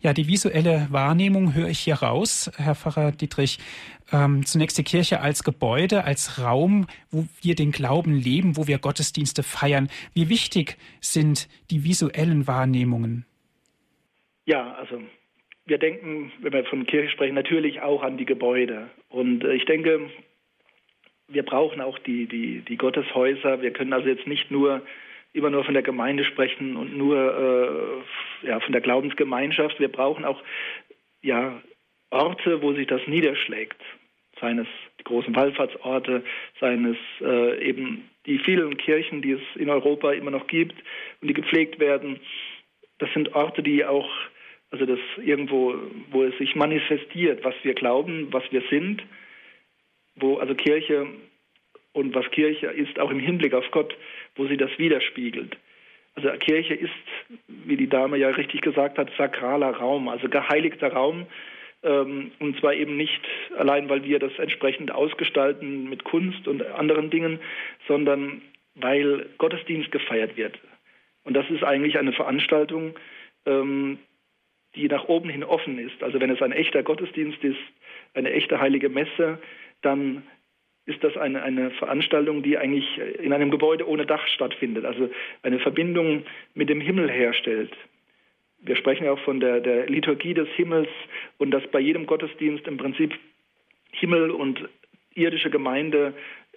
Ja, die visuelle Wahrnehmung höre ich hier raus, Herr Pfarrer Dietrich. Ähm, zunächst die Kirche als Gebäude, als Raum, wo wir den Glauben leben, wo wir Gottesdienste feiern. Wie wichtig sind die visuellen Wahrnehmungen? Ja, also wir denken, wenn wir von Kirche sprechen, natürlich auch an die Gebäude. Und äh, ich denke, wir brauchen auch die, die, die Gotteshäuser. Wir können also jetzt nicht nur immer nur von der Gemeinde sprechen und nur äh, ja, von der Glaubensgemeinschaft. Wir brauchen auch ja, Orte, wo sich das niederschlägt. Seien es die großen Wallfahrtsorte, seien es äh, eben die vielen Kirchen, die es in Europa immer noch gibt und die gepflegt werden. Das sind Orte, die auch, also das irgendwo, wo es sich manifestiert, was wir glauben, was wir sind, wo also Kirche und was Kirche ist, auch im Hinblick auf Gott, wo sie das widerspiegelt. Also Kirche ist, wie die Dame ja richtig gesagt hat, sakraler Raum, also geheiligter Raum. Ähm, und zwar eben nicht allein, weil wir das entsprechend ausgestalten mit Kunst und anderen Dingen, sondern weil Gottesdienst gefeiert wird. Und das ist eigentlich eine Veranstaltung, ähm, die nach oben hin offen ist. Also wenn es ein echter Gottesdienst ist, eine echte heilige Messe, dann ist das eine, eine Veranstaltung, die eigentlich in einem Gebäude ohne Dach stattfindet, also eine Verbindung mit dem Himmel herstellt. Wir sprechen ja auch von der, der Liturgie des Himmels und dass bei jedem Gottesdienst im Prinzip Himmel und irdische Gemeinde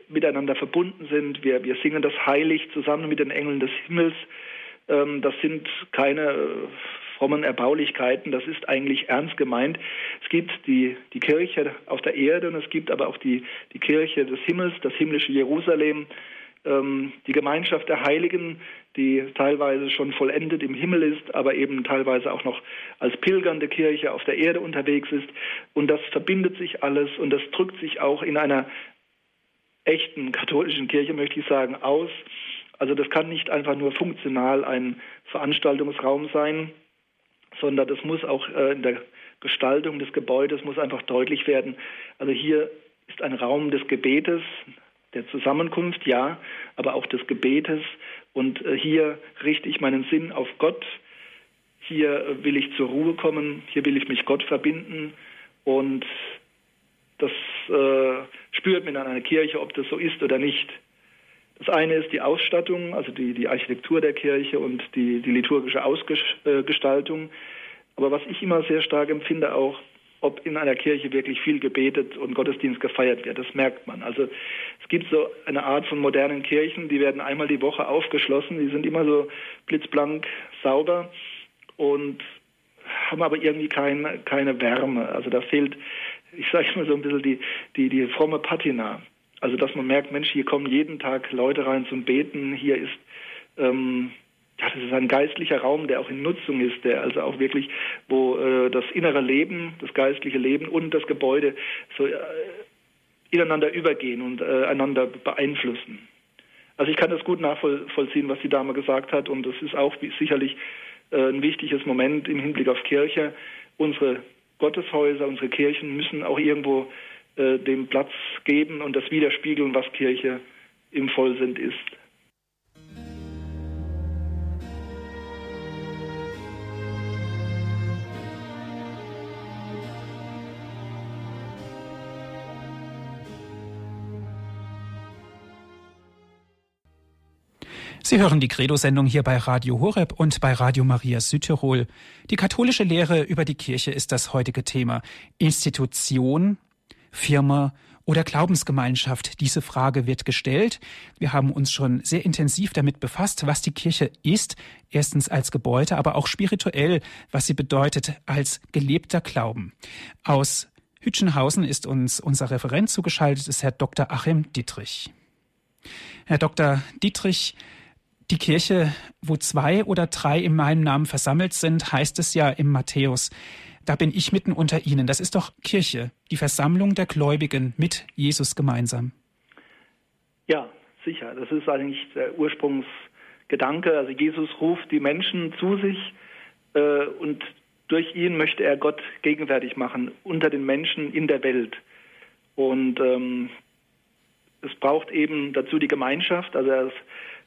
miteinander verbunden sind. Wir, wir singen das heilig zusammen mit den Engeln des Himmels. Ähm, das sind keine frommen Erbaulichkeiten. Das ist eigentlich ernst gemeint. Es gibt die, die Kirche auf der Erde und es gibt aber auch die, die Kirche des Himmels, das himmlische Jerusalem, ähm, die Gemeinschaft der Heiligen, die teilweise schon vollendet im Himmel ist, aber eben teilweise auch noch als pilgernde Kirche auf der Erde unterwegs ist. Und das verbindet sich alles und das drückt sich auch in einer echten katholischen Kirche, möchte ich sagen, aus. Also das kann nicht einfach nur funktional ein Veranstaltungsraum sein, sondern das muss auch äh, in der Gestaltung des Gebäudes muss einfach deutlich werden. Also hier ist ein Raum des Gebetes, der Zusammenkunft, ja, aber auch des Gebetes. Und äh, hier richte ich meinen Sinn auf Gott. Hier äh, will ich zur Ruhe kommen. Hier will ich mich Gott verbinden. Und das äh, spürt man in einer Kirche, ob das so ist oder nicht. Das eine ist die Ausstattung, also die, die Architektur der Kirche und die, die liturgische Ausgestaltung. Aber was ich immer sehr stark empfinde, auch ob in einer Kirche wirklich viel gebetet und Gottesdienst gefeiert wird. Das merkt man. Also es gibt so eine Art von modernen Kirchen, die werden einmal die Woche aufgeschlossen, die sind immer so blitzblank sauber und haben aber irgendwie keine, keine Wärme. Also da fehlt, ich sage mal so ein bisschen die, die, die fromme Patina. Also dass man merkt, Mensch, hier kommen jeden Tag Leute rein zum Beten, hier ist ähm, ja, das ist ein geistlicher Raum, der auch in Nutzung ist, der also auch wirklich, wo äh, das innere Leben, das geistliche Leben und das Gebäude so äh, ineinander übergehen und äh, einander beeinflussen. Also ich kann das gut nachvollziehen, was die Dame gesagt hat und das ist auch sicherlich äh, ein wichtiges Moment im Hinblick auf Kirche. Unsere Gotteshäuser, unsere Kirchen müssen auch irgendwo äh, dem Platz geben und das widerspiegeln, was Kirche im Vollsinn ist. Sie hören die Credo-Sendung hier bei Radio Horeb und bei Radio Maria Südtirol. Die katholische Lehre über die Kirche ist das heutige Thema. Institution, Firma oder Glaubensgemeinschaft? Diese Frage wird gestellt. Wir haben uns schon sehr intensiv damit befasst, was die Kirche ist. Erstens als Gebäude, aber auch spirituell, was sie bedeutet als gelebter Glauben. Aus Hütchenhausen ist uns unser Referent zugeschaltet, ist Herr Dr. Achim Dietrich. Herr Dr. Dietrich, die Kirche, wo zwei oder drei in meinem Namen versammelt sind, heißt es ja im Matthäus. Da bin ich mitten unter ihnen. Das ist doch Kirche, die Versammlung der Gläubigen mit Jesus gemeinsam. Ja, sicher. Das ist eigentlich der Ursprungsgedanke. Also Jesus ruft die Menschen zu sich äh, und durch ihn möchte er Gott gegenwärtig machen unter den Menschen in der Welt. Und ähm, es braucht eben dazu die Gemeinschaft. Also er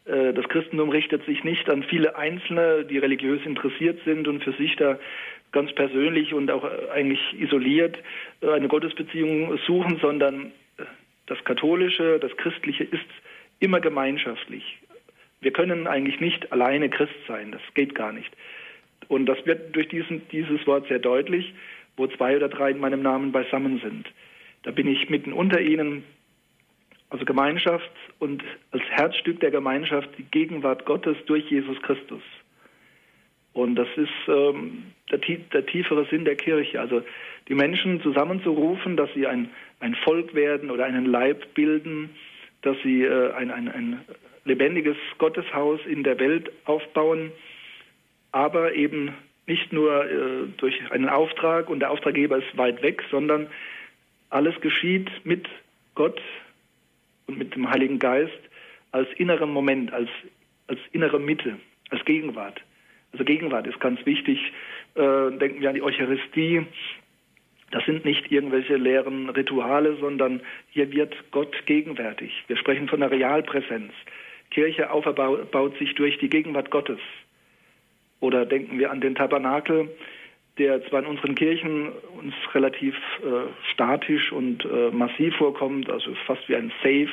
das Christentum richtet sich nicht an viele Einzelne, die religiös interessiert sind und für sich da ganz persönlich und auch äh, eigentlich isoliert äh, eine Gottesbeziehung suchen, sondern das Katholische, das Christliche ist immer gemeinschaftlich. Wir können eigentlich nicht alleine Christ sein, das geht gar nicht. Und das wird durch diesen, dieses Wort sehr deutlich, wo zwei oder drei in meinem Namen beisammen sind. Da bin ich mitten unter ihnen, also Gemeinschaft und als Herzstück der Gemeinschaft die Gegenwart Gottes durch Jesus Christus. Und das ist ähm, der, der, tiefere Sinn der Kirche. Also die Menschen zusammenzurufen, dass sie ein, ein Volk werden oder einen Leib bilden, dass sie äh, ein, ein, ein lebendiges Gotteshaus in der Welt aufbauen, aber eben nicht nur äh, durch einen Auftrag und der Auftraggeber ist weit weg, sondern alles geschieht mit Gott, und mit dem Heiligen Geist als inneren Moment, als, als innere Mitte, als Gegenwart. Also Gegenwart ist ganz wichtig. Äh, denken wir an die Eucharistie. Das sind nicht irgendwelche leeren Rituale, sondern hier wird Gott gegenwärtig. Wir sprechen von der Realpräsenz. Kirche aufbaut sich durch die Gegenwart Gottes. Oder denken wir an den Tabernakel, der zwar in unseren Kirchen uns relativ äh, statisch und äh, massiv vorkommt, also fast wie ein Safe.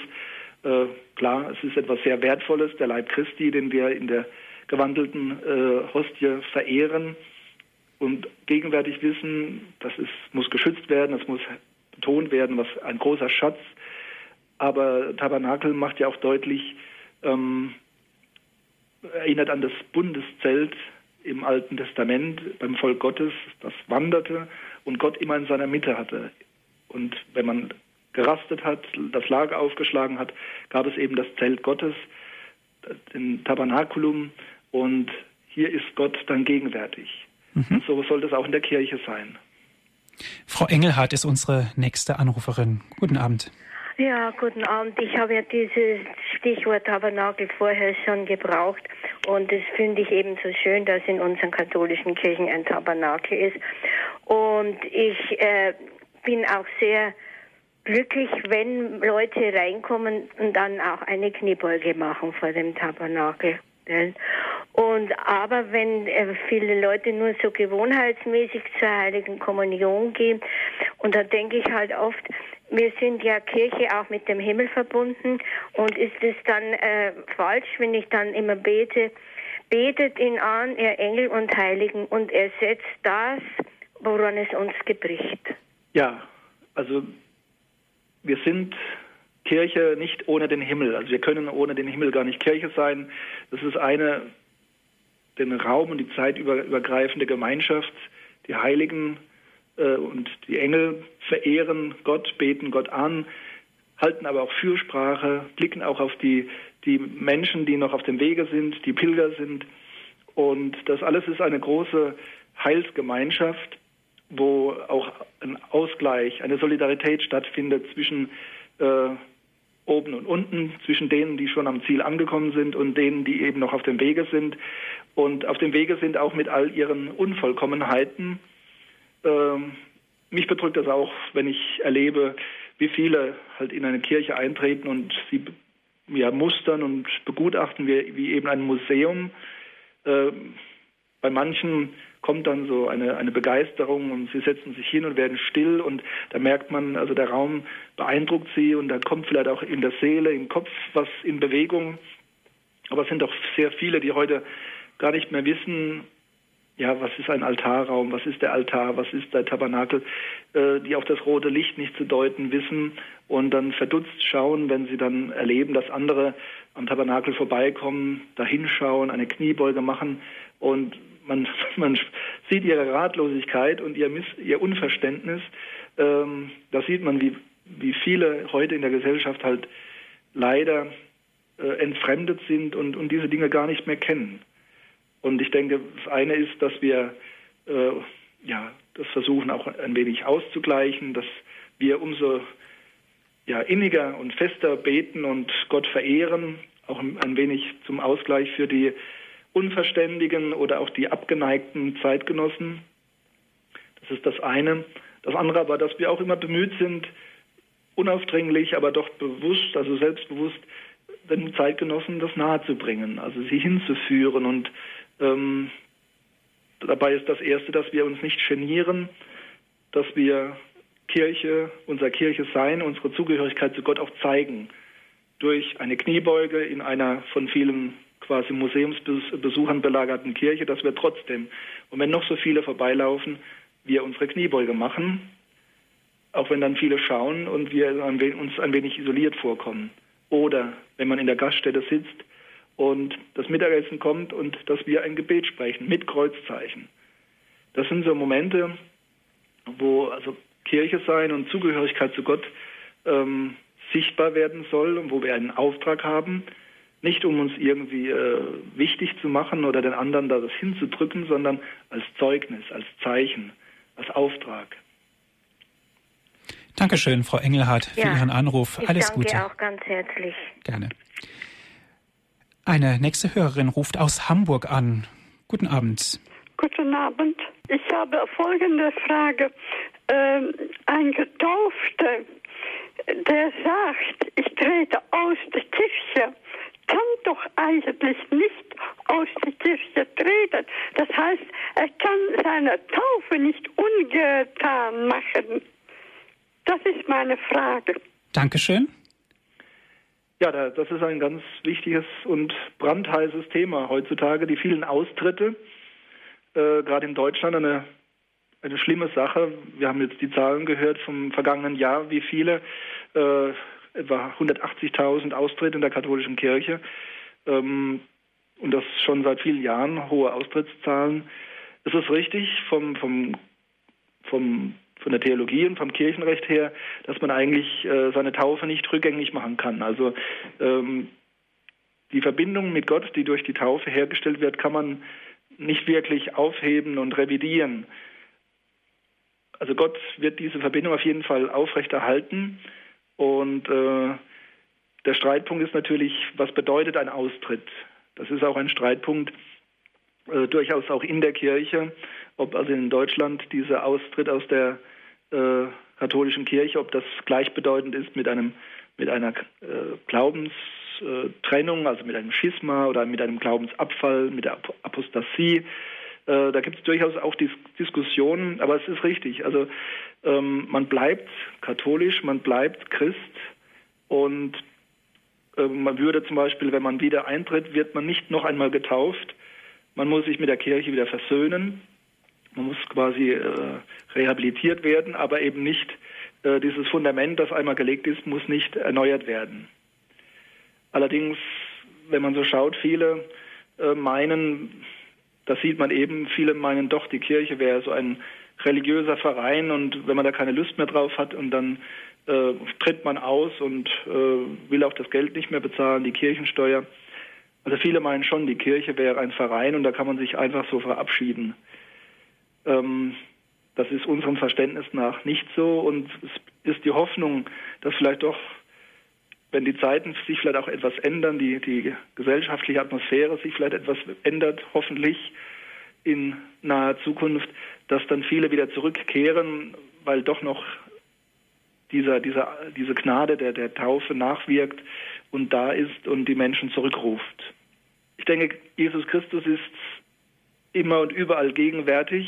Äh, klar, es ist etwas sehr Wertvolles, der Leib Christi, den wir in der gewandelten äh, Hostie verehren und gegenwärtig wissen, das ist, muss geschützt werden, das muss betont werden, was ein großer Schatz. Aber Tabernakel macht ja auch deutlich, ähm, erinnert an das Bundeszelt, im Alten Testament beim Volk Gottes, das wanderte und Gott immer in seiner Mitte hatte. Und wenn man gerastet hat, das Lager aufgeschlagen hat, gab es eben das Zelt Gottes, den Tabernakulum und hier ist Gott dann gegenwärtig. Mhm. Und so soll das auch in der Kirche sein. Frau Engelhardt ist unsere nächste Anruferin. Guten Abend. Ja, guten Abend. Ich habe ja dieses Stichwort Tabernakel vorher schon gebraucht und das finde ich eben so schön, dass in unseren katholischen Kirchen ein Tabernakel ist. Und ich äh, bin auch sehr glücklich, wenn Leute reinkommen und dann auch eine Kniebeuge machen vor dem Tabernakel. Und aber wenn äh, viele Leute nur so gewohnheitsmäßig zur Heiligen Kommunion gehen, und da denke ich halt oft, wir sind ja Kirche auch mit dem Himmel verbunden und ist es dann äh, falsch, wenn ich dann immer bete, betet ihn an, ihr Engel und Heiligen, und ersetzt das, woran es uns gebricht. Ja, also wir sind Kirche nicht ohne den Himmel. Also wir können ohne den Himmel gar nicht Kirche sein. Das ist eine den Raum und die Zeit über, übergreifende Gemeinschaft. Die Heiligen äh, und die Engel verehren Gott, beten Gott an, halten aber auch Fürsprache, blicken auch auf die, die Menschen, die noch auf dem Wege sind, die Pilger sind. Und das alles ist eine große Heilsgemeinschaft, wo auch ein Ausgleich, eine Solidarität stattfindet zwischen äh, oben und unten, zwischen denen, die schon am Ziel angekommen sind und denen, die eben noch auf dem Wege sind. Und auf dem Wege sind auch mit all ihren Unvollkommenheiten. Ähm, mich bedrückt das auch, wenn ich erlebe, wie viele halt in eine Kirche eintreten und sie ja, mustern und begutachten, wie, wie eben ein Museum. Äh, bei manchen kommt dann so eine, eine Begeisterung und sie setzen sich hin und werden still und da merkt man, also der Raum beeindruckt sie und da kommt vielleicht auch in der Seele, im Kopf was in Bewegung. Aber es sind doch sehr viele, die heute gar nicht mehr wissen, ja, was ist ein Altarraum, was ist der Altar, was ist der Tabernakel, äh, die auch das rote Licht nicht zu deuten wissen und dann verdutzt schauen, wenn sie dann erleben, dass andere am Tabernakel vorbeikommen, da hinschauen, eine Kniebeuge machen und man, [laughs] man sieht ihre Ratlosigkeit und ihr, Miss, ihr Unverständnis. Ähm, da sieht man, wie, wie viele heute in der Gesellschaft halt leider äh, entfremdet sind und, und diese Dinge gar nicht mehr kennen. Und ich denke, das eine ist, dass wir äh, ja, das versuchen auch ein wenig auszugleichen, dass wir umso ja, inniger und fester beten und Gott verehren, auch ein wenig zum Ausgleich für die Unverständigen oder auch die abgeneigten Zeitgenossen. Das ist das eine. Das andere aber, dass wir auch immer bemüht sind, unaufdringlich, aber doch bewusst, also selbstbewusst, den Zeitgenossen das nahezubringen, also sie hinzuführen und ähm, dabei ist das Erste, dass wir uns nicht genieren, dass wir Kirche, unser Kirche sein, unsere Zugehörigkeit zu Gott auch zeigen. Durch eine Kniebeuge in einer von vielen quasi Museumsbesuchern belagerten Kirche, dass wir trotzdem, und wenn noch so viele vorbeilaufen, wir unsere Kniebeuge machen, auch wenn dann viele schauen und wir uns ein wenig isoliert vorkommen. Oder wenn man in der Gaststätte sitzt und das Mittagessen kommt und dass wir ein Gebet sprechen mit Kreuzzeichen. Das sind so Momente, wo also Kirche sein und Zugehörigkeit zu Gott ähm, sichtbar werden soll und wo wir einen Auftrag haben, nicht um uns irgendwie äh, wichtig zu machen oder den anderen da das hinzudrücken, sondern als Zeugnis, als Zeichen, als Auftrag. Dankeschön, Frau Engelhardt, für ja, Ihren Anruf. Alles danke Gute. auch ganz herzlich. Gerne. Eine nächste Hörerin ruft aus Hamburg an. Guten Abend. Guten Abend. Ich habe folgende Frage. Ähm, ein Getaufter, der sagt, ich trete aus der Kirche, kann doch eigentlich nicht aus der Kirche treten. Das heißt, er kann seine Taufe nicht ungetan machen. Das ist meine Frage. Dankeschön. Ja, das ist ein ganz wichtiges und brandheißes Thema heutzutage. Die vielen Austritte, äh, gerade in Deutschland, eine, eine schlimme Sache. Wir haben jetzt die Zahlen gehört vom vergangenen Jahr, wie viele, äh, etwa 180.000 Austritte in der katholischen Kirche. Ähm, und das schon seit vielen Jahren, hohe Austrittszahlen. Es ist richtig, vom, vom, vom von der Theologie und vom Kirchenrecht her, dass man eigentlich äh, seine Taufe nicht rückgängig machen kann. Also ähm, die Verbindung mit Gott, die durch die Taufe hergestellt wird, kann man nicht wirklich aufheben und revidieren. Also Gott wird diese Verbindung auf jeden Fall aufrechterhalten und äh, der Streitpunkt ist natürlich, was bedeutet ein Austritt? Das ist auch ein Streitpunkt äh, durchaus auch in der Kirche ob also in Deutschland dieser Austritt aus der äh, katholischen Kirche, ob das gleichbedeutend ist mit einem mit einer äh, Glaubenstrennung, also mit einem Schisma oder mit einem Glaubensabfall, mit der Apostasie. Äh, da gibt es durchaus auch Dis Diskussionen, aber es ist richtig. Also ähm, man bleibt katholisch, man bleibt Christ und äh, man würde zum Beispiel, wenn man wieder eintritt, wird man nicht noch einmal getauft. Man muss sich mit der Kirche wieder versöhnen. Man muss quasi äh, rehabilitiert werden, aber eben nicht äh, dieses Fundament, das einmal gelegt ist, muss nicht erneuert werden. Allerdings, wenn man so schaut, viele äh, meinen, das sieht man eben, viele meinen doch, die Kirche wäre so ein religiöser Verein und wenn man da keine Lust mehr drauf hat und dann äh, tritt man aus und äh, will auch das Geld nicht mehr bezahlen, die Kirchensteuer. Also viele meinen schon, die Kirche wäre ein Verein und da kann man sich einfach so verabschieden. Ähm, das ist unserem Verständnis nach nicht so und es ist die Hoffnung, dass vielleicht doch, wenn die Zeiten sich vielleicht auch etwas ändern, die, die gesellschaftliche Atmosphäre sich vielleicht etwas ändert, hoffentlich in naher Zukunft, dass dann viele wieder zurückkehren, weil doch noch dieser, dieser, diese Gnade der, der Taufe nachwirkt und da ist und die Menschen zurückruft. Ich denke, Jesus Christus ist immer und überall gegenwärtig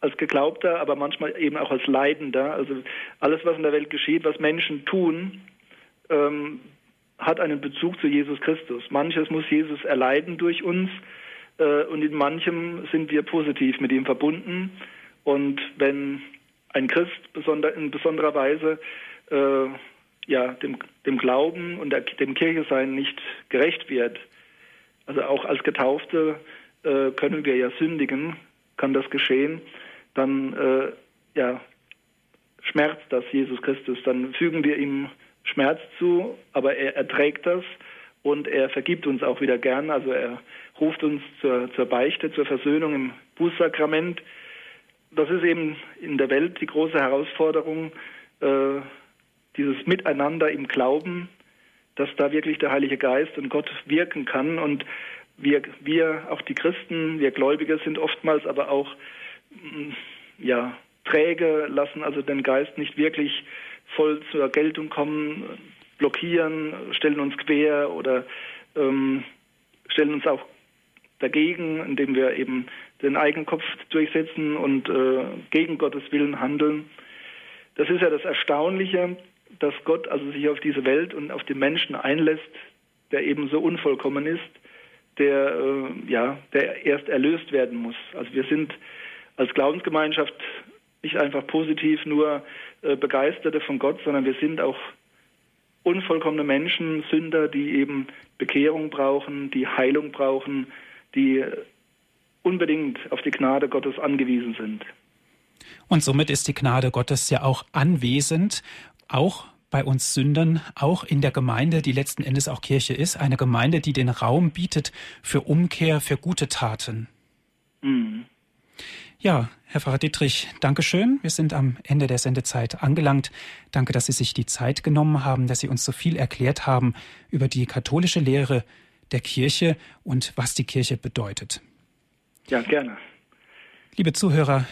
als Geglaubter, aber manchmal eben auch als Leidender. Also alles, was in der Welt geschieht, was Menschen tun, ähm, hat einen Bezug zu Jesus Christus. Manches muss Jesus erleiden durch uns äh, und in manchem sind wir positiv mit ihm verbunden. Und wenn ein Christ besonder, in besonderer Weise äh, ja, dem, dem Glauben und der, dem Kirchesein nicht gerecht wird, also auch als Getaufte äh, können wir ja sündigen, kann das geschehen, dann äh, ja, schmerzt das Jesus Christus. Dann fügen wir ihm Schmerz zu, aber er erträgt das und er vergibt uns auch wieder gern. Also er ruft uns zur, zur Beichte, zur Versöhnung im Bußsakrament. Das ist eben in der Welt die große Herausforderung, äh, dieses Miteinander im Glauben, dass da wirklich der Heilige Geist und Gott wirken kann. Und wir, wir auch die Christen, wir Gläubige sind oftmals aber auch mm, ja, träge, lassen also den Geist nicht wirklich voll zur Geltung kommen, blockieren, stellen uns quer oder ähm, stellen uns auch dagegen, indem wir eben den Eigenkopf durchsetzen und äh, gegen Gottes Willen handeln. Das ist ja das Erstaunliche, dass Gott also sich auf diese Welt und auf den Menschen einlässt, der eben so unvollkommen ist, der äh, ja, der erst erlöst werden muss. Also wir sind als Glaubensgemeinschaft nicht einfach positiv nur äh, Begeisterte von Gott, sondern wir sind auch unvollkommene Menschen, Sünder, die eben Bekehrung brauchen, die Heilung brauchen, die unbedingt auf die Gnade Gottes angewiesen sind. Und somit ist die Gnade Gottes ja auch anwesend, auch bei uns Sündern, auch in der Gemeinde, die letzten Endes auch Kirche ist, eine Gemeinde, die den Raum bietet für Umkehr, für gute Taten. Mhm. Ja, Herr Pfarrer Dietrich, Dankeschön. Wir sind am Ende der Sendezeit angelangt. Danke, dass Sie sich die Zeit genommen haben, dass Sie uns so viel erklärt haben über die katholische Lehre der Kirche und was die Kirche bedeutet. Ja, gerne. Liebe Zuhörer,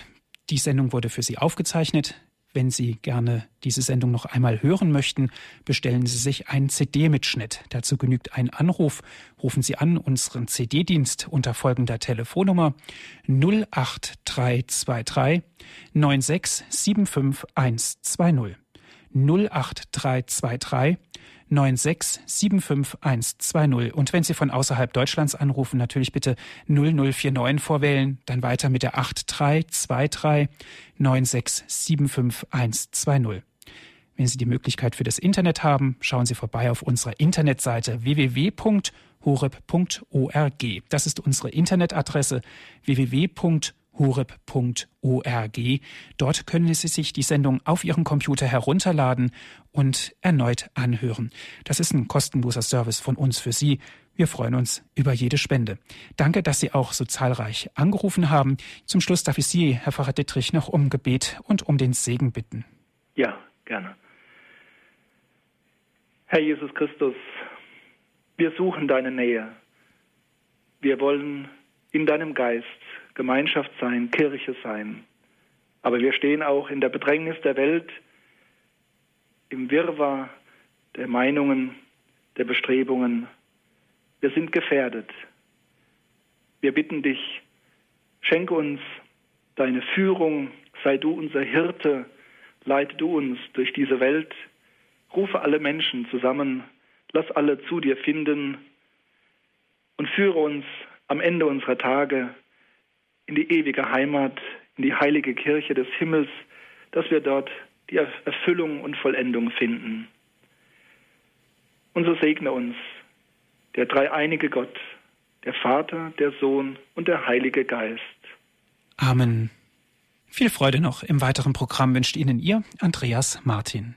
die Sendung wurde für Sie aufgezeichnet. Wenn Sie gerne diese Sendung noch einmal hören möchten, bestellen Sie sich einen CD-Mitschnitt. Dazu genügt ein Anruf. Rufen Sie an unseren CD-Dienst unter folgender Telefonnummer 08323 9675120. 08323 9675120. Und wenn Sie von außerhalb Deutschlands anrufen, natürlich bitte 0049 vorwählen, dann weiter mit der 8323 9675120. Wenn Sie die Möglichkeit für das Internet haben, schauen Sie vorbei auf unserer Internetseite www.horeb.org. Das ist unsere Internetadresse www.horeb.org horeb.org. Dort können Sie sich die Sendung auf Ihrem Computer herunterladen und erneut anhören. Das ist ein kostenloser Service von uns für Sie. Wir freuen uns über jede Spende. Danke, dass Sie auch so zahlreich angerufen haben. Zum Schluss darf ich Sie, Herr Pfarrer Dittrich, noch um Gebet und um den Segen bitten. Ja, gerne. Herr Jesus Christus, wir suchen deine Nähe. Wir wollen in deinem Geist Gemeinschaft sein, Kirche sein. Aber wir stehen auch in der Bedrängnis der Welt, im Wirrwarr der Meinungen, der Bestrebungen. Wir sind gefährdet. Wir bitten dich, schenke uns deine Führung, sei du unser Hirte, leite du uns durch diese Welt, rufe alle Menschen zusammen, lass alle zu dir finden und führe uns am Ende unserer Tage in die ewige Heimat, in die heilige Kirche des Himmels, dass wir dort die Erfüllung und Vollendung finden. Und so segne uns der dreieinige Gott, der Vater, der Sohn und der Heilige Geist. Amen. Viel Freude noch im weiteren Programm wünscht Ihnen Ihr Andreas Martin.